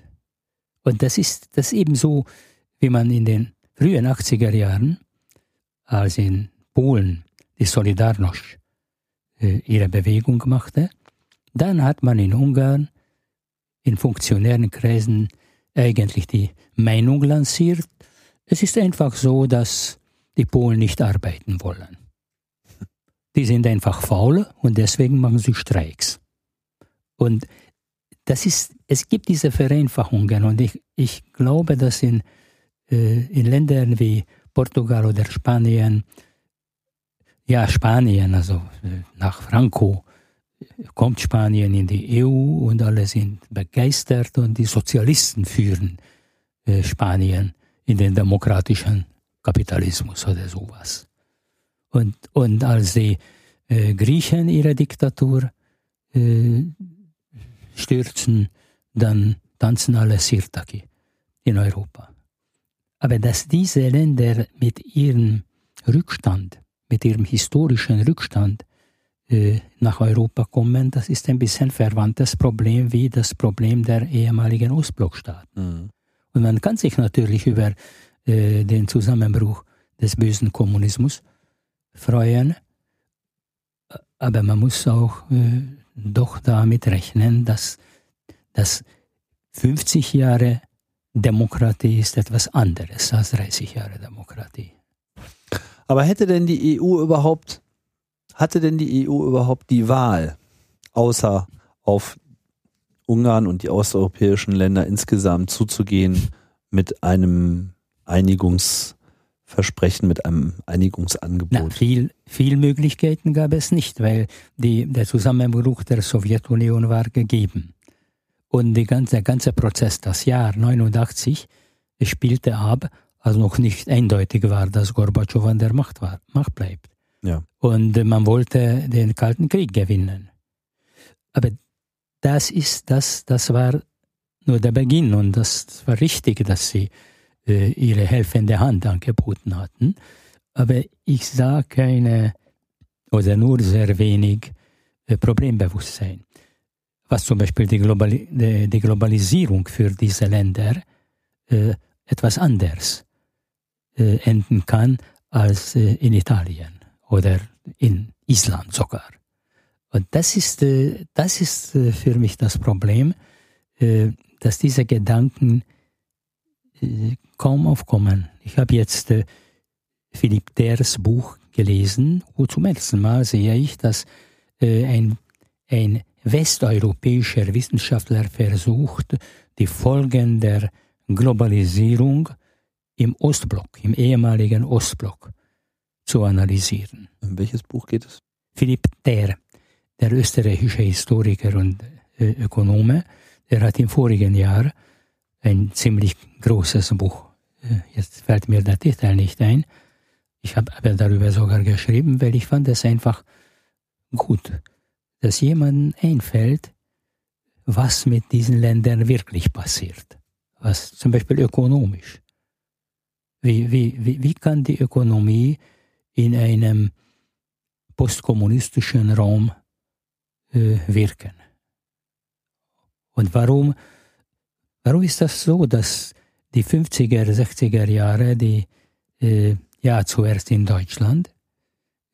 Und das ist das ebenso, wie man in den frühen 80er Jahren, als in Polen die Solidarność äh, ihre Bewegung machte, dann hat man in Ungarn in funktionären Kreisen eigentlich die Meinung lanciert, es ist einfach so, dass die Polen nicht arbeiten wollen. Die sind einfach faul und deswegen machen sie Streiks. Und das ist, es gibt diese Vereinfachungen und ich, ich glaube, dass in, äh, in Ländern wie Portugal oder Spanien, ja, Spanien, also äh, nach Franco, kommt Spanien in die EU und alle sind begeistert und die Sozialisten führen äh, Spanien in den demokratischen Kapitalismus oder sowas. Und, und als die äh, Griechen ihre Diktatur äh, stürzen, dann tanzen alle Sirtaki in Europa. Aber dass diese Länder mit ihrem Rückstand, mit ihrem historischen Rückstand nach Europa kommen, das ist ein bisschen verwandtes Problem wie das Problem der ehemaligen Ostblockstaaten. Mhm. Und man kann sich natürlich über äh, den Zusammenbruch des bösen Kommunismus freuen, aber man muss auch äh, doch damit rechnen, dass, dass 50 Jahre Demokratie ist etwas anderes als 30 Jahre Demokratie. Aber hätte denn die EU überhaupt, hatte denn die EU überhaupt die Wahl, außer auf Ungarn und die osteuropäischen Länder insgesamt zuzugehen mit einem Einigungsversprechen, mit einem Einigungsangebot? Na, viel, viel Möglichkeiten gab es nicht, weil die, der Zusammenbruch der Sowjetunion war gegeben. Und ganze, der ganze Prozess, das Jahr 89, spielte ab, als noch nicht eindeutig war, dass Gorbatschow an der Macht, war, Macht bleibt. Ja. Und man wollte den Kalten Krieg gewinnen. Aber das ist, das, das war nur der Beginn und das war richtig, dass sie äh, ihre helfende Hand angeboten hatten. Aber ich sah keine oder nur sehr wenig äh, Problembewusstsein. Was zum Beispiel die, Globali die, die Globalisierung für diese Länder äh, etwas anders äh, enden kann als äh, in Italien oder in Island sogar. Und das ist, äh, das ist äh, für mich das Problem, äh, dass diese Gedanken kaum aufkommen. Ich habe jetzt Philipp Ders Buch gelesen, wo zum ersten Mal sehe ich, dass ein, ein westeuropäischer Wissenschaftler versucht, die Folgen der Globalisierung im Ostblock, im ehemaligen Ostblock zu analysieren. Um welches Buch geht es? Philipp Der, der österreichische Historiker und äh, Ökonome, der hat im vorigen Jahr ein ziemlich großes Buch, äh, jetzt fällt mir der Titel nicht ein, ich habe aber darüber sogar geschrieben, weil ich fand es einfach gut, dass jemandem einfällt, was mit diesen Ländern wirklich passiert. Was zum Beispiel ökonomisch. Wie, wie, wie, wie kann die Ökonomie in einem postkommunistischen Raum äh, wirken. Und warum, warum ist das so, dass die 50er, 60er Jahre, die äh, ja zuerst in Deutschland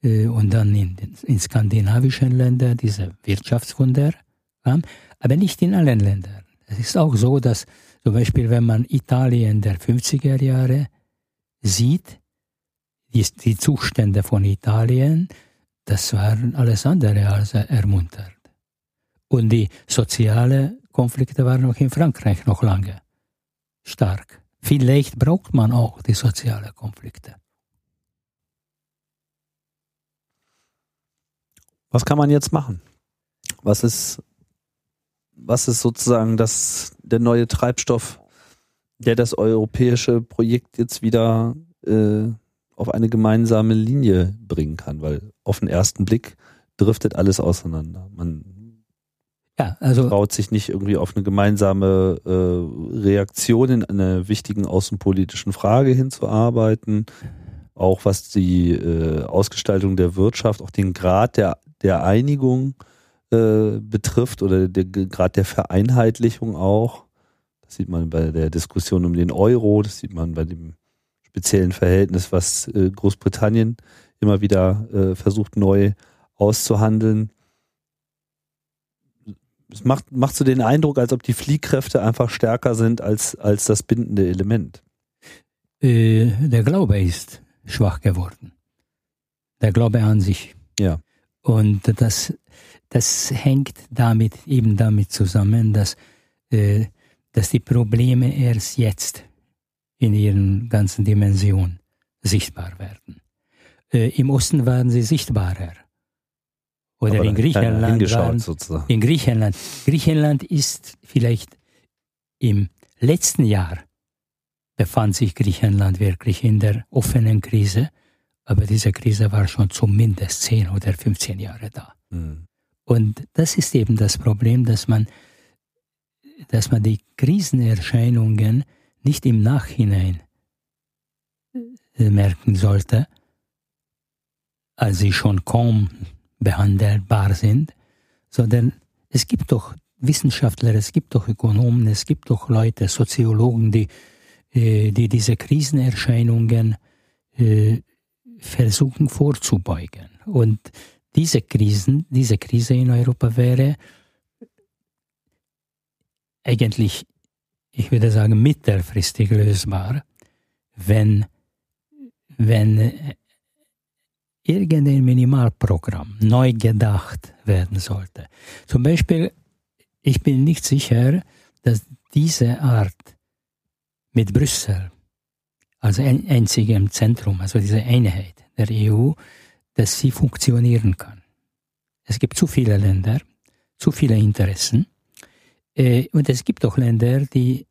äh, und dann in, in skandinavischen Ländern diese Wirtschaftswunder kam, aber nicht in allen Ländern. Es ist auch so, dass zum Beispiel, wenn man Italien der 50er Jahre sieht, die, die Zustände von Italien, das waren alles andere als ermuntert. Und die sozialen Konflikte waren auch in Frankreich noch lange stark. Vielleicht braucht man auch die sozialen Konflikte. Was kann man jetzt machen? Was ist, was ist sozusagen das, der neue Treibstoff, der das europäische Projekt jetzt wieder äh, auf eine gemeinsame Linie bringen kann, weil auf den ersten Blick driftet alles auseinander. Man ja, also, traut sich nicht irgendwie auf eine gemeinsame äh, Reaktion in einer wichtigen außenpolitischen Frage hinzuarbeiten. Auch was die äh, Ausgestaltung der Wirtschaft, auch den Grad der, der Einigung äh, betrifft oder der Grad der Vereinheitlichung auch. Das sieht man bei der Diskussion um den Euro, das sieht man bei dem speziellen Verhältnis, was äh, Großbritannien immer wieder äh, versucht neu auszuhandeln. Es macht, macht so den Eindruck, als ob die Fliehkräfte einfach stärker sind als, als das bindende Element. Äh, der Glaube ist schwach geworden. Der Glaube an sich. Ja. Und das, das hängt damit, eben damit zusammen, dass, dass die Probleme erst jetzt in ihren ganzen Dimensionen sichtbar werden. Äh, Im Osten waren sie sichtbarer. Oder Aber in Griechenland. Waren, sozusagen. in Griechenland. Griechenland ist vielleicht im letzten Jahr befand sich Griechenland wirklich in der offenen Krise, aber diese Krise war schon zumindest 10 oder 15 Jahre da. Mhm. Und das ist eben das Problem, dass man, dass man die Krisenerscheinungen nicht im Nachhinein merken sollte, als sie schon kaum behandelbar sind, sondern es gibt doch Wissenschaftler, es gibt doch Ökonomen, es gibt doch Leute, Soziologen, die, äh, die diese Krisenerscheinungen äh, versuchen vorzubeugen. Und diese Krisen, diese Krise in Europa wäre eigentlich, ich würde sagen, mittelfristig lösbar, wenn, wenn irgendein Minimalprogramm neu gedacht werden sollte. Zum Beispiel, ich bin nicht sicher, dass diese Art mit Brüssel als einzigem Zentrum, also diese Einheit der EU, dass sie funktionieren kann. Es gibt zu viele Länder, zu viele Interessen. Äh, und es gibt auch Länder, die,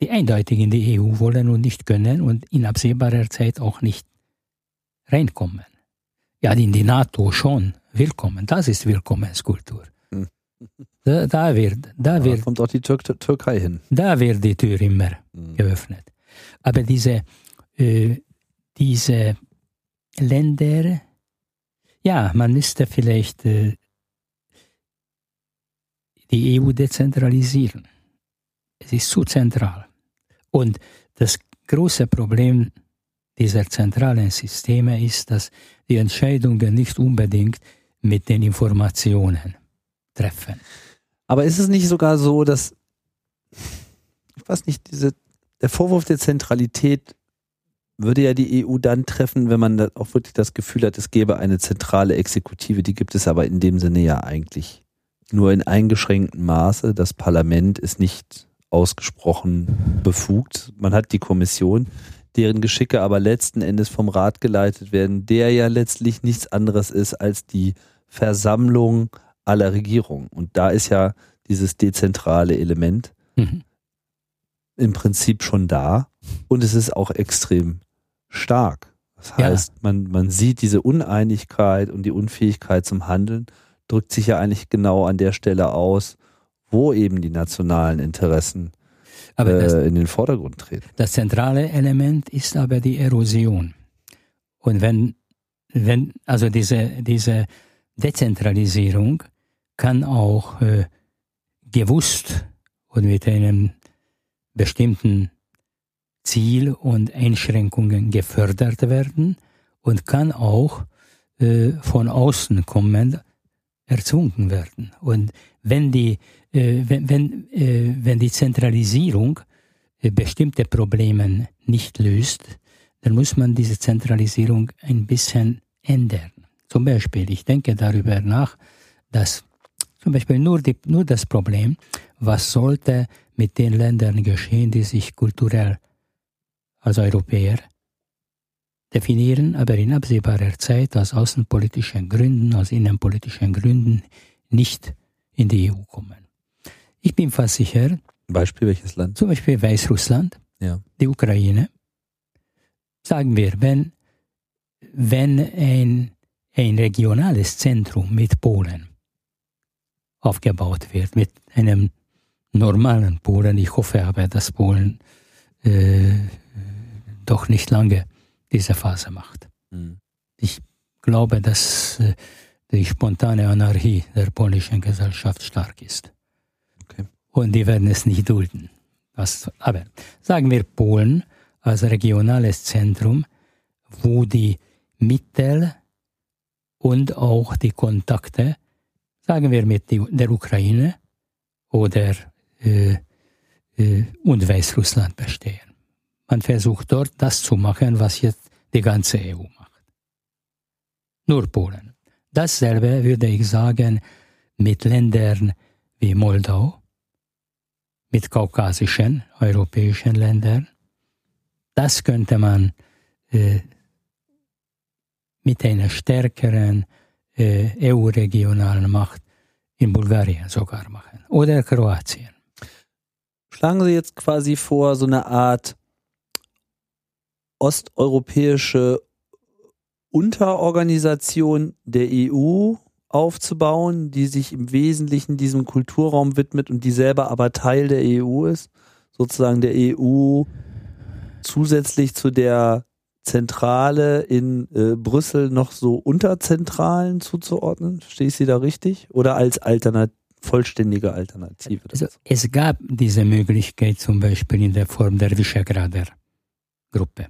die eindeutig in die EU wollen und nicht können und in absehbarer Zeit auch nicht reinkommen. Ja, in die NATO schon willkommen. Das ist Willkommenskultur. Hm. Da, da, wird, da, wird, kommt auch die Tür Türkei hin. Da wird die Tür immer mhm. geöffnet. Aber diese, äh, diese Länder, ja, man müsste vielleicht äh, die EU dezentralisieren. Es ist zu zentral. Und das große Problem dieser zentralen Systeme ist, dass die Entscheidungen nicht unbedingt mit den Informationen treffen. Aber ist es nicht sogar so, dass, ich weiß nicht, diese, der Vorwurf der Zentralität würde ja die EU dann treffen, wenn man auch wirklich das Gefühl hat, es gäbe eine zentrale Exekutive, die gibt es aber in dem Sinne ja eigentlich nur in eingeschränktem Maße. Das Parlament ist nicht ausgesprochen befugt. Man hat die Kommission, deren Geschicke aber letzten Endes vom Rat geleitet werden, der ja letztlich nichts anderes ist als die Versammlung aller Regierungen. Und da ist ja dieses dezentrale Element mhm. im Prinzip schon da und es ist auch extrem stark. Das heißt, ja. man, man sieht diese Uneinigkeit und die Unfähigkeit zum Handeln, drückt sich ja eigentlich genau an der Stelle aus, wo eben die nationalen Interessen das, äh, in den Vordergrund treten. Das zentrale Element ist aber die Erosion. Und wenn, wenn also diese, diese Dezentralisierung kann auch äh, gewusst und mit einem bestimmten Ziel und Einschränkungen gefördert werden und kann auch äh, von außen kommen, erzwungen werden. Und wenn die äh, wenn, wenn, äh, wenn die Zentralisierung äh, bestimmte Probleme nicht löst, dann muss man diese Zentralisierung ein bisschen ändern. Zum Beispiel, ich denke darüber nach, dass zum Beispiel nur, die, nur das Problem, was sollte mit den Ländern geschehen, die sich kulturell als Europäer definieren, aber in absehbarer Zeit aus außenpolitischen Gründen, aus innenpolitischen Gründen nicht in die EU kommen. Ich bin fast sicher. Beispiel welches Land? Zum Beispiel Weißrussland, ja. die Ukraine. Sagen wir, wenn, wenn ein, ein regionales Zentrum mit Polen aufgebaut wird, mit einem normalen Polen, ich hoffe aber, dass Polen äh, doch nicht lange diese Phase macht. Mhm. Ich glaube, dass äh, die spontane Anarchie der polnischen Gesellschaft stark ist und die werden es nicht dulden. Was, aber sagen wir Polen als regionales Zentrum, wo die Mittel und auch die Kontakte, sagen wir mit der Ukraine oder äh, äh, und Weißrussland bestehen. Man versucht dort das zu machen, was jetzt die ganze EU macht. Nur Polen. Dasselbe würde ich sagen mit Ländern wie Moldau, mit kaukasischen europäischen Ländern. Das könnte man äh, mit einer stärkeren äh, EU-regionalen Macht in Bulgarien sogar machen oder Kroatien. Schlagen Sie jetzt quasi vor, so eine Art osteuropäische Unterorganisation der EU aufzubauen, die sich im Wesentlichen diesem Kulturraum widmet und die selber aber Teil der EU ist, sozusagen der EU zusätzlich zu der Zentrale in äh, Brüssel noch so Unterzentralen zuzuordnen? Verstehe ich Sie da richtig? Oder als Alternat vollständige Alternative? Also, es gab diese Möglichkeit zum Beispiel in der Form der Visegrader Gruppe.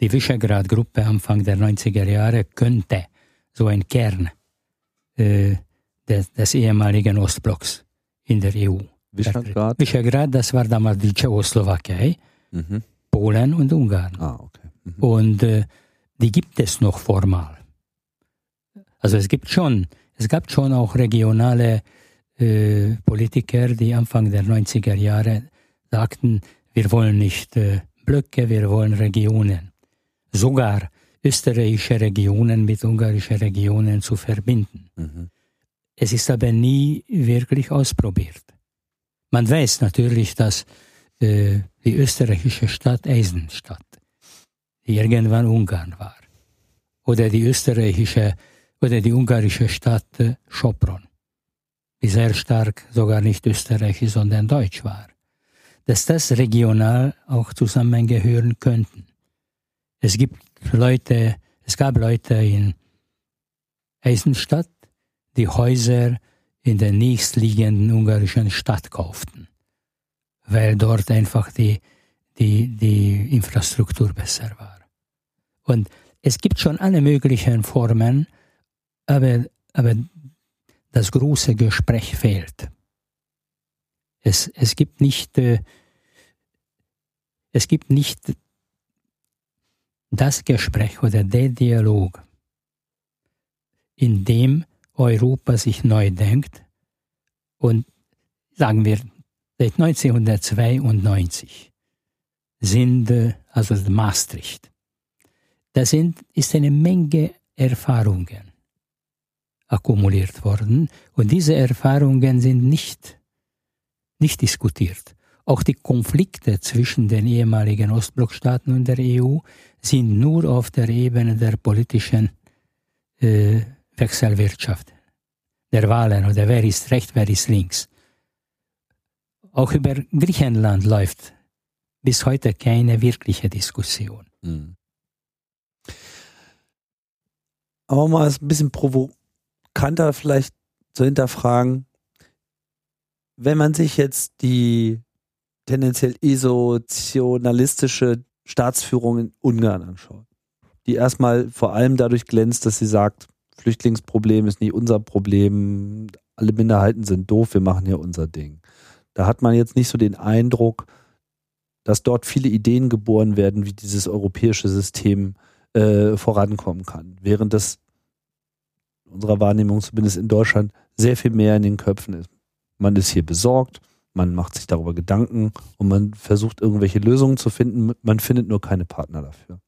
Die Visegrad-Gruppe Anfang der 90er Jahre könnte so ein Kern äh, des, des, ehemaligen Ostblocks in der EU. Visegrad? Visegrad, das war damals die Tschechoslowakei, mhm. Polen und Ungarn. Ah, okay. Mhm. Und äh, die gibt es noch formal. Also es gibt schon, es gab schon auch regionale äh, Politiker, die Anfang der 90er Jahre sagten, wir wollen nicht äh, Blöcke, wir wollen Regionen. Sogar österreichische Regionen mit ungarischen Regionen zu verbinden. Mhm. Es ist aber nie wirklich ausprobiert. Man weiß natürlich, dass äh, die österreichische Stadt Eisenstadt, die irgendwann Ungarn war, oder die österreichische oder die ungarische Stadt äh, Sopron, die sehr stark sogar nicht österreichisch, sondern deutsch war, dass das regional auch zusammengehören könnten. Es gibt Leute, es gab Leute in Eisenstadt, die Häuser in der nächstliegenden ungarischen Stadt kauften, weil dort einfach die, die, die Infrastruktur besser war. Und es gibt schon alle möglichen Formen, aber, aber das große Gespräch fehlt. Es, es gibt nicht, äh, es gibt nicht das Gespräch oder der Dialog, in dem Europa sich neu denkt und sagen wir seit 1992 sind also Maastricht. Da sind, ist eine Menge Erfahrungen akkumuliert worden und diese Erfahrungen sind nicht, nicht diskutiert. Auch die Konflikte zwischen den ehemaligen Ostblockstaaten und der EU sind nur auf der Ebene der politischen äh, Wechselwirtschaft, der Wahlen oder wer ist rechts, wer ist links. Auch über Griechenland läuft bis heute keine wirkliche Diskussion. Mhm. Aber mal ein bisschen provokanter vielleicht zu hinterfragen, wenn man sich jetzt die tendenziell esotionalistische Staatsführung in Ungarn anschaut, die erstmal vor allem dadurch glänzt, dass sie sagt, Flüchtlingsproblem ist nicht unser Problem, alle Minderheiten sind doof, wir machen hier unser Ding. Da hat man jetzt nicht so den Eindruck, dass dort viele Ideen geboren werden, wie dieses europäische System äh, vorankommen kann. Während das unserer Wahrnehmung zumindest in Deutschland sehr viel mehr in den Köpfen ist. Man ist hier besorgt, man macht sich darüber Gedanken und man versucht irgendwelche Lösungen zu finden, man findet nur keine Partner dafür.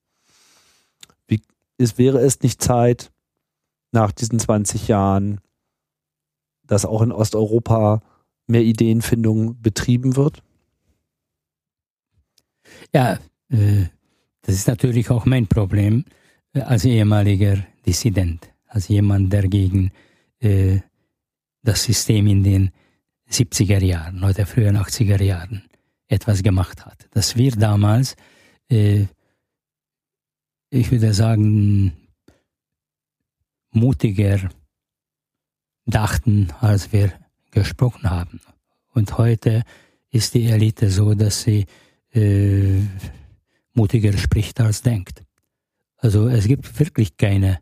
Wie ist, wäre es nicht Zeit, nach diesen 20 Jahren, dass auch in Osteuropa mehr Ideenfindung betrieben wird? Ja, äh, das ist natürlich auch mein Problem äh, als ehemaliger Dissident, als jemand, der gegen äh, das System in den 70er Jahren oder frühen 80er Jahren etwas gemacht hat. Dass wir damals, äh, ich würde sagen, mutiger dachten, als wir gesprochen haben. Und heute ist die Elite so, dass sie äh, mutiger spricht als denkt. Also es gibt wirklich keine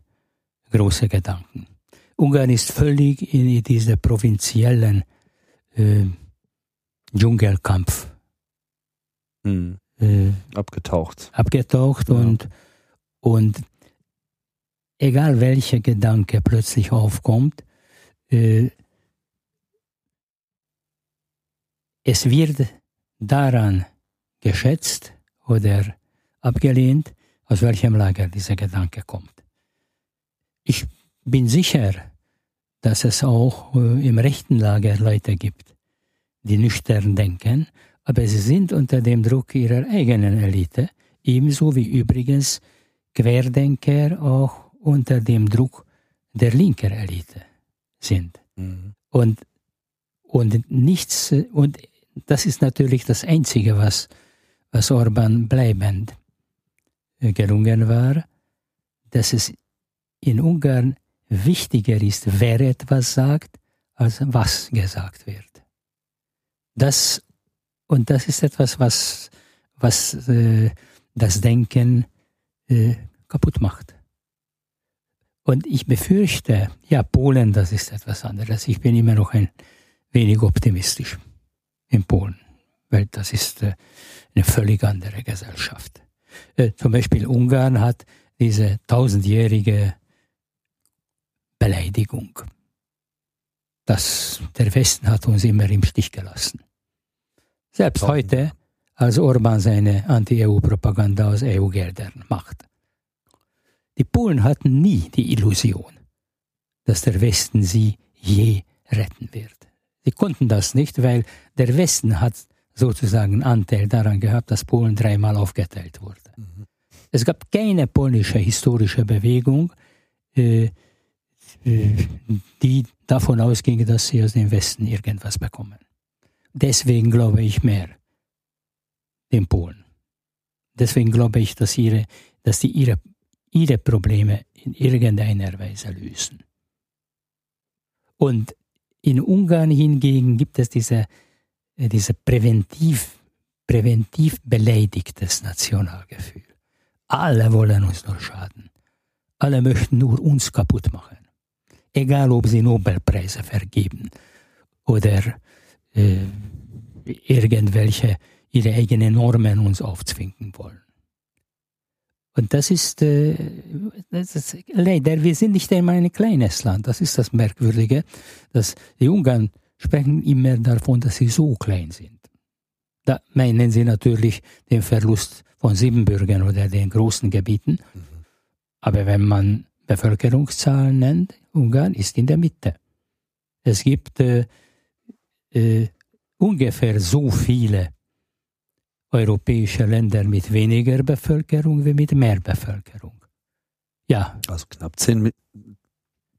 großen Gedanken. Ungarn ist völlig in diese provinziellen äh, Dschungelkampf hm. äh, abgetaucht. Abgetaucht ja. und, und egal welcher Gedanke plötzlich aufkommt, äh, es wird daran geschätzt oder abgelehnt, aus welchem Lager dieser Gedanke kommt. Ich bin sicher, dass es auch äh, im rechten Lager Leute gibt, die nüchtern denken, aber sie sind unter dem Druck ihrer eigenen Elite, ebenso wie übrigens Querdenker auch unter dem Druck der linken Elite sind. Mhm. Und, und nichts, und das ist natürlich das Einzige, was, was Orban bleibend gelungen war, dass es in Ungarn wichtiger ist, wer etwas sagt, als was gesagt wird. Das, und das ist etwas, was, was äh, das Denken äh, kaputt macht. Und ich befürchte, ja, Polen, das ist etwas anderes. Ich bin immer noch ein wenig optimistisch in Polen, weil das ist äh, eine völlig andere Gesellschaft. Äh, zum Beispiel Ungarn hat diese tausendjährige Beleidigung. Das, der Westen hat uns immer im Stich gelassen. Selbst heute, als Orban seine Anti-EU-Propaganda aus EU-Geldern macht. Die Polen hatten nie die Illusion, dass der Westen sie je retten wird. Sie konnten das nicht, weil der Westen hat sozusagen Anteil daran gehabt, dass Polen dreimal aufgeteilt wurde. Mhm. Es gab keine polnische historische Bewegung, äh, die davon ausging, dass sie aus dem Westen irgendwas bekommen. Deswegen glaube ich mehr den Polen. Deswegen glaube ich, dass, ihre, dass sie ihre ihre Probleme in irgendeiner Weise lösen. Und in Ungarn hingegen gibt es diese, äh, diese präventiv, präventiv beleidigtes Nationalgefühl. Alle wollen uns nur schaden. Alle möchten nur uns kaputt machen. Egal, ob sie Nobelpreise vergeben oder äh, irgendwelche ihre eigenen Normen uns aufzwingen wollen. Und das ist, äh, das ist leider, wir sind nicht einmal ein kleines Land. Das ist das Merkwürdige, dass die Ungarn sprechen immer davon, dass sie so klein sind. Da meinen sie natürlich den Verlust von Siebenbürgen oder den großen Gebieten. Mhm. Aber wenn man Bevölkerungszahlen nennt, Ungarn ist in der Mitte. Es gibt äh, äh, ungefähr so viele europäische Länder mit weniger Bevölkerung wie mit mehr Bevölkerung. Ja. Also knapp 10,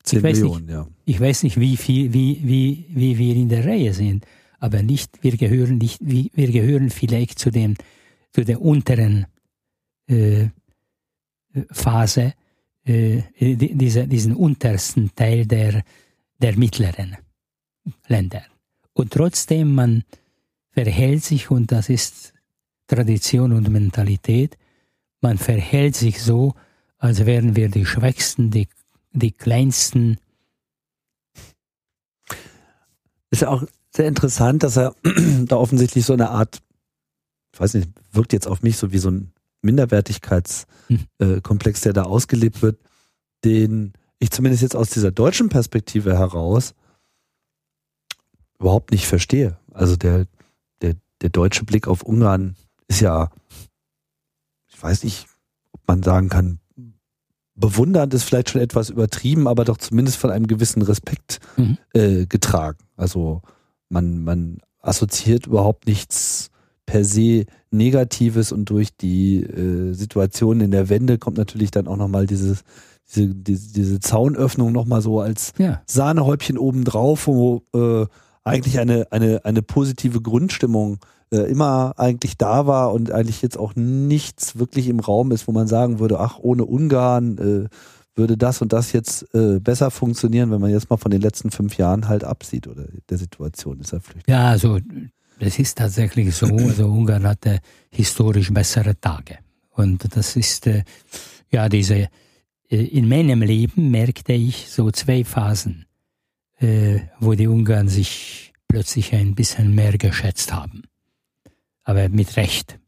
10 Millionen, nicht, ja. Ich weiß nicht, wie, viel, wie, wie, wie wir in der Reihe sind, aber nicht, wir gehören nicht, wir gehören vielleicht zu, dem, zu der unteren äh, Phase, äh, dieser, diesen untersten Teil der, der mittleren Länder. Und trotzdem, man verhält sich, und das ist Tradition und Mentalität. Man verhält sich so, als wären wir die Schwächsten, die, die Kleinsten. Ist ja auch sehr interessant, dass er da offensichtlich so eine Art, ich weiß nicht, wirkt jetzt auf mich so wie so ein Minderwertigkeitskomplex, der da ausgelebt wird, den ich zumindest jetzt aus dieser deutschen Perspektive heraus überhaupt nicht verstehe. Also der, der, der deutsche Blick auf Ungarn ist ja, ich weiß nicht, ob man sagen kann, bewundernd ist vielleicht schon etwas übertrieben, aber doch zumindest von einem gewissen Respekt mhm. äh, getragen. Also man, man assoziiert überhaupt nichts per se Negatives und durch die äh, Situation in der Wende kommt natürlich dann auch nochmal dieses, diese, diese, diese Zaunöffnung nochmal so als ja. Sahnehäubchen obendrauf, wo äh, eigentlich eine, eine, eine positive Grundstimmung äh, immer eigentlich da war und eigentlich jetzt auch nichts wirklich im Raum ist, wo man sagen würde, ach, ohne Ungarn äh, würde das und das jetzt äh, besser funktionieren, wenn man jetzt mal von den letzten fünf Jahren halt absieht oder der Situation ist er flüchtig. Ja, also es ist tatsächlich so, also Ungarn hatte historisch bessere Tage. Und das ist äh, ja diese, äh, in meinem Leben merkte ich so zwei Phasen, äh, wo die Ungarn sich plötzlich ein bisschen mehr geschätzt haben aber mit Recht.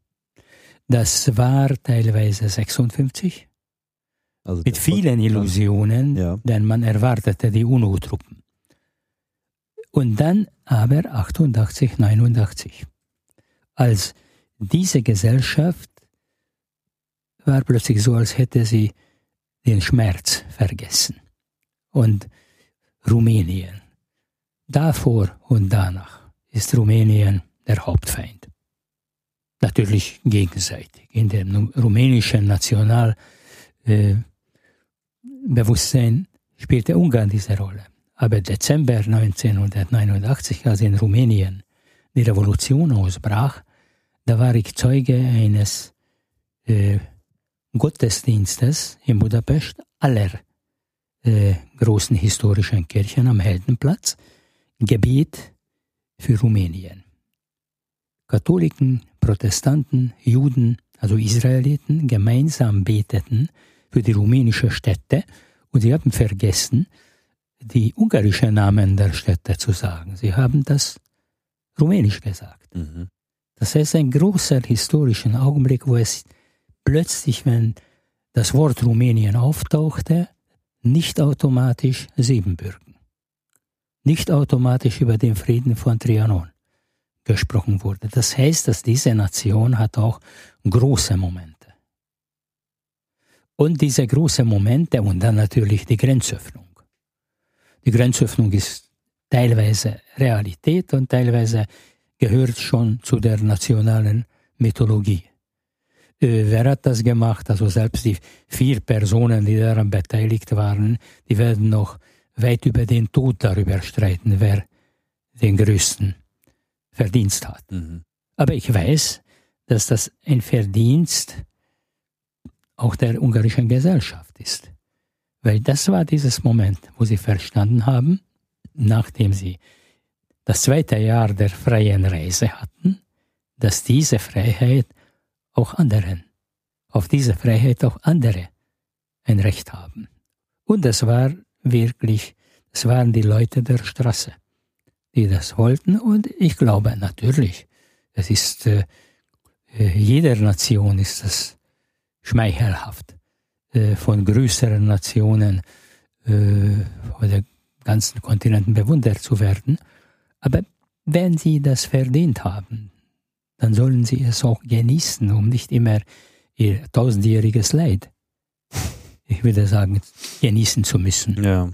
Das war teilweise 56, also mit vielen Illusionen, ja. denn man erwartete die UNO-Truppen. Und dann aber 88, 89, als diese Gesellschaft war plötzlich so, als hätte sie den Schmerz vergessen. Und Rumänien, davor und danach ist Rumänien der Hauptfeind natürlich gegenseitig. In dem rumänischen Nationalbewusstsein äh, spielte Ungarn diese Rolle. Aber Dezember 1989, als in Rumänien die Revolution ausbrach, da war ich Zeuge eines äh, Gottesdienstes in Budapest aller äh, großen historischen Kirchen am Heldenplatz, Gebet für Rumänien. Katholiken, Protestanten, Juden, also Israeliten, gemeinsam beteten für die rumänische Städte und sie haben vergessen, die ungarischen Namen der Städte zu sagen. Sie haben das rumänisch gesagt. Mhm. Das heißt, ein großer historischer Augenblick, wo es plötzlich, wenn das Wort Rumänien auftauchte, nicht automatisch Siebenbürgen, nicht automatisch über den Frieden von Trianon gesprochen wurde. Das heißt, dass diese Nation hat auch große Momente. Und diese großen Momente und dann natürlich die Grenzöffnung. Die Grenzöffnung ist teilweise Realität und teilweise gehört schon zu der nationalen Mythologie. Äh, wer hat das gemacht? Also selbst die vier Personen, die daran beteiligt waren, die werden noch weit über den Tod darüber streiten, wer den größten Verdienst hat. Mhm. Aber ich weiß, dass das ein Verdienst auch der ungarischen Gesellschaft ist. Weil das war dieses Moment, wo sie verstanden haben, nachdem sie das zweite Jahr der freien Reise hatten, dass diese Freiheit auch anderen, auf diese Freiheit auch andere ein Recht haben. Und das war wirklich, es waren die Leute der Straße, die das wollten. Und ich glaube natürlich, es ist, äh, jeder Nation ist das schmeichelhaft, äh, von größeren Nationen äh, oder ganzen Kontinenten bewundert zu werden. Aber wenn sie das verdient haben, dann sollen sie es auch genießen, um nicht immer ihr tausendjähriges Leid, ich würde sagen, genießen zu müssen. Ja.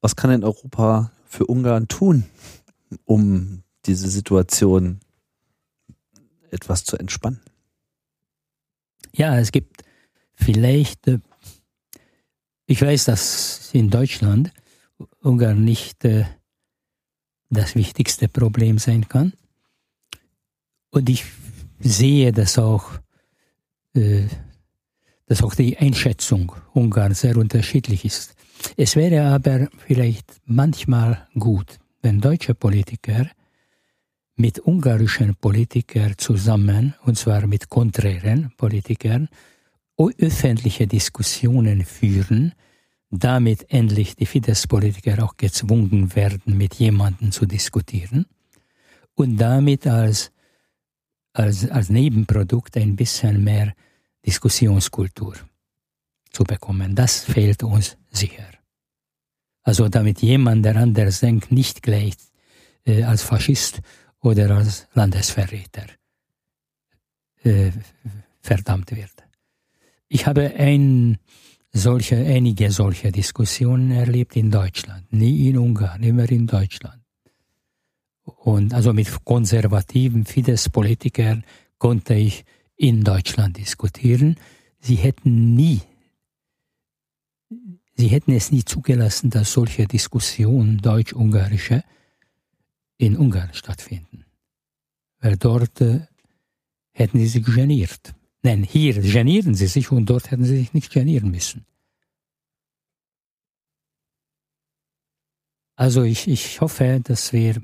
Was kann denn Europa für Ungarn tun, um diese Situation etwas zu entspannen? Ja, es gibt vielleicht, äh, ich weiß, dass in Deutschland Ungarn nicht äh, das wichtigste Problem sein kann. Und ich sehe, dass auch, äh, dass auch die Einschätzung Ungarn sehr unterschiedlich ist. Es wäre aber vielleicht manchmal gut, wenn deutsche Politiker mit ungarischen Politikern zusammen, und zwar mit konträren Politikern, öffentliche Diskussionen führen, damit endlich die Fidesz-Politiker auch gezwungen werden, mit jemandem zu diskutieren und damit als, als, als Nebenprodukt ein bisschen mehr Diskussionskultur zu bekommen. Das fehlt uns sicher. Also damit jemand, der anders denkt, nicht gleich äh, als Faschist oder als Landesverräter äh, verdammt wird. Ich habe ein solche, einige solche Diskussionen erlebt in Deutschland, nie in Ungarn, immer in Deutschland. Und also mit konservativen Fidesz-Politikern konnte ich in Deutschland diskutieren. Sie hätten nie, sie hätten es nie zugelassen, dass solche Diskussionen deutsch-ungarische in Ungarn stattfinden. Weil dort äh, hätten sie sich geniert. Nein, hier genieren sie sich und dort hätten sie sich nicht genieren müssen. Also ich, ich hoffe, dass wir,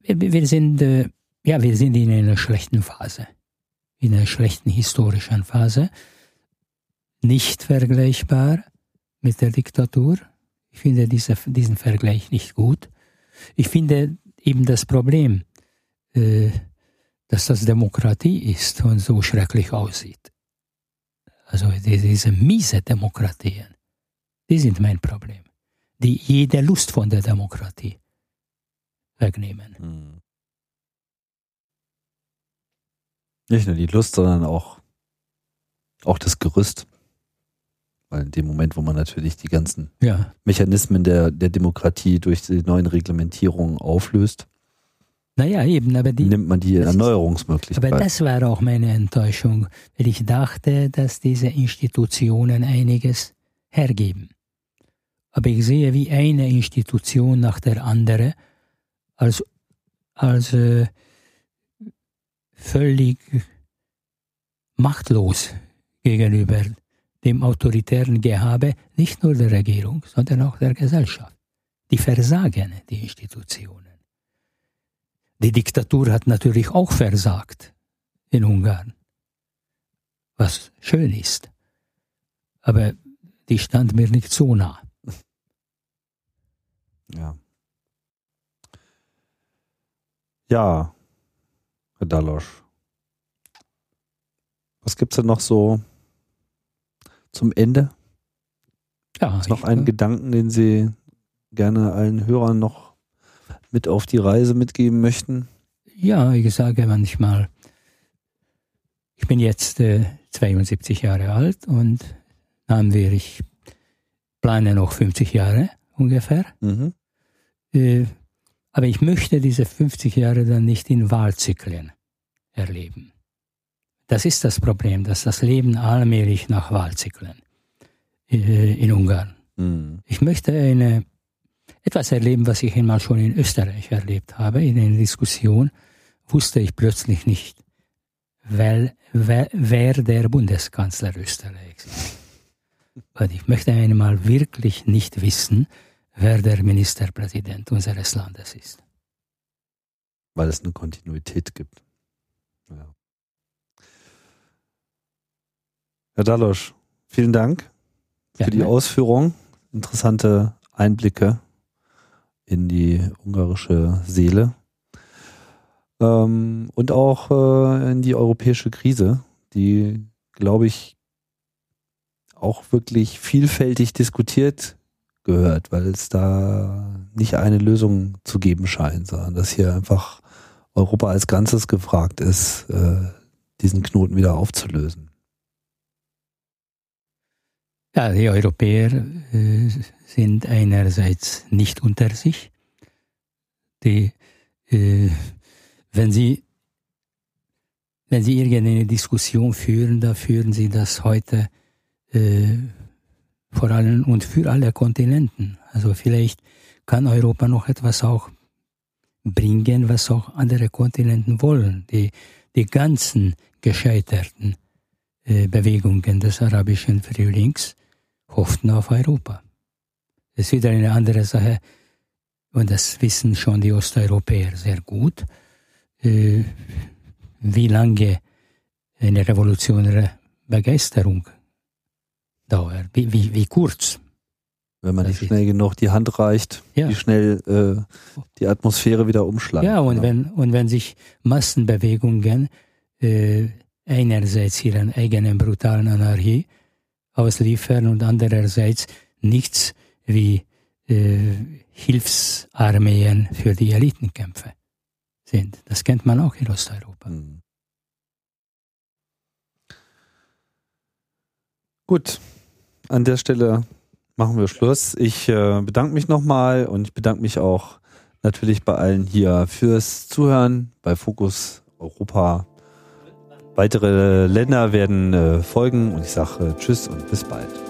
wir, wir sind, äh, ja, wir sind in einer schlechten Phase, in einer schlechten historischen Phase, nicht vergleichbar mit der Diktatur. Ich finde diese, diesen Vergleich nicht gut. Ich finde eben das Problem, äh, dass das Demokratie ist und so schrecklich aussieht. Also diese miese Demokratien, die sind mein Problem. Die jede Lust von der Demokratie wegnehmen. Hm. Nicht nur die Lust, sondern auch, auch das Gerüst. Weil in dem Moment, wo man natürlich die ganzen ja. Mechanismen der, der Demokratie durch die neuen Reglementierungen auflöst, naja, eben, aber die. Nimmt man die Erneuerungsmöglichkeit. Aber das war auch meine Enttäuschung, weil ich dachte, dass diese Institutionen einiges hergeben. Aber ich sehe, wie eine Institution nach der anderen als, als äh, völlig machtlos gegenüber dem autoritären Gehabe nicht nur der Regierung, sondern auch der Gesellschaft. Die versagen die Institutionen. Die Diktatur hat natürlich auch versagt in Ungarn, was schön ist. Aber die stand mir nicht so nah. Ja. Ja, Herr Dalosch. Was gibt es denn noch so zum Ende? Ja, Ist noch ein Gedanken, den Sie gerne allen Hörern noch mit auf die Reise mitgeben möchten? Ja, ich sage manchmal, ich bin jetzt äh, 72 Jahre alt und haben wir, ich plane noch 50 Jahre ungefähr. Mhm. Äh, aber ich möchte diese 50 Jahre dann nicht in Wahlzyklen erleben. Das ist das Problem, dass das Leben allmählich nach Wahlzyklen äh, in Ungarn. Mhm. Ich möchte eine, etwas erleben, was ich einmal schon in Österreich erlebt habe. In einer Diskussion wusste ich plötzlich nicht, wer, wer, wer der Bundeskanzler Österreichs ist. Und ich möchte einmal wirklich nicht wissen, wer der Ministerpräsident unseres Landes ist. Weil es eine Kontinuität gibt. Ja. Herr Dalosch, vielen Dank für Gerne. die Ausführung. Interessante Einblicke in die ungarische Seele. Ähm, und auch äh, in die europäische Krise, die, glaube ich, auch wirklich vielfältig diskutiert gehört, weil es da nicht eine Lösung zu geben scheint, sondern dass hier einfach Europa als Ganzes gefragt ist, äh, diesen Knoten wieder aufzulösen. Ja, die Europäer äh, sind einerseits nicht unter sich. Die, äh, wenn sie wenn sie irgendeine Diskussion führen, da führen sie das heute äh, vor allem und für alle Kontinenten. Also vielleicht kann Europa noch etwas auch bringen, was auch andere Kontinenten wollen. Die, die ganzen gescheiterten äh, Bewegungen des arabischen Frühlings hofften auf Europa. Das ist wieder eine andere Sache, und das wissen schon die Osteuropäer sehr gut, äh, wie lange eine revolutionäre Begeisterung dauert, wie, wie, wie kurz. Wenn man Das nicht schnell genug die Hand reicht, Ja. wie schnell äh, die Atmosphäre wieder umschlagen. Ja, und kann. wenn, und wenn sich Massenbewegungen äh, einerseits ihren eigenen brutalen Anarchie ausliefern und andererseits nichts wie äh, Hilfsarmeen für die Elitenkämpfe sind. Das kennt man auch in Osteuropa. Hm. Gut, an der Stelle machen wir Schluss. Ich äh, bedanke mich nochmal und ich bedanke mich auch natürlich bei allen hier fürs Zuhören bei Fokus Europa. Weitere Länder werden äh, folgen und ich sage äh, Tschüss und bis bald.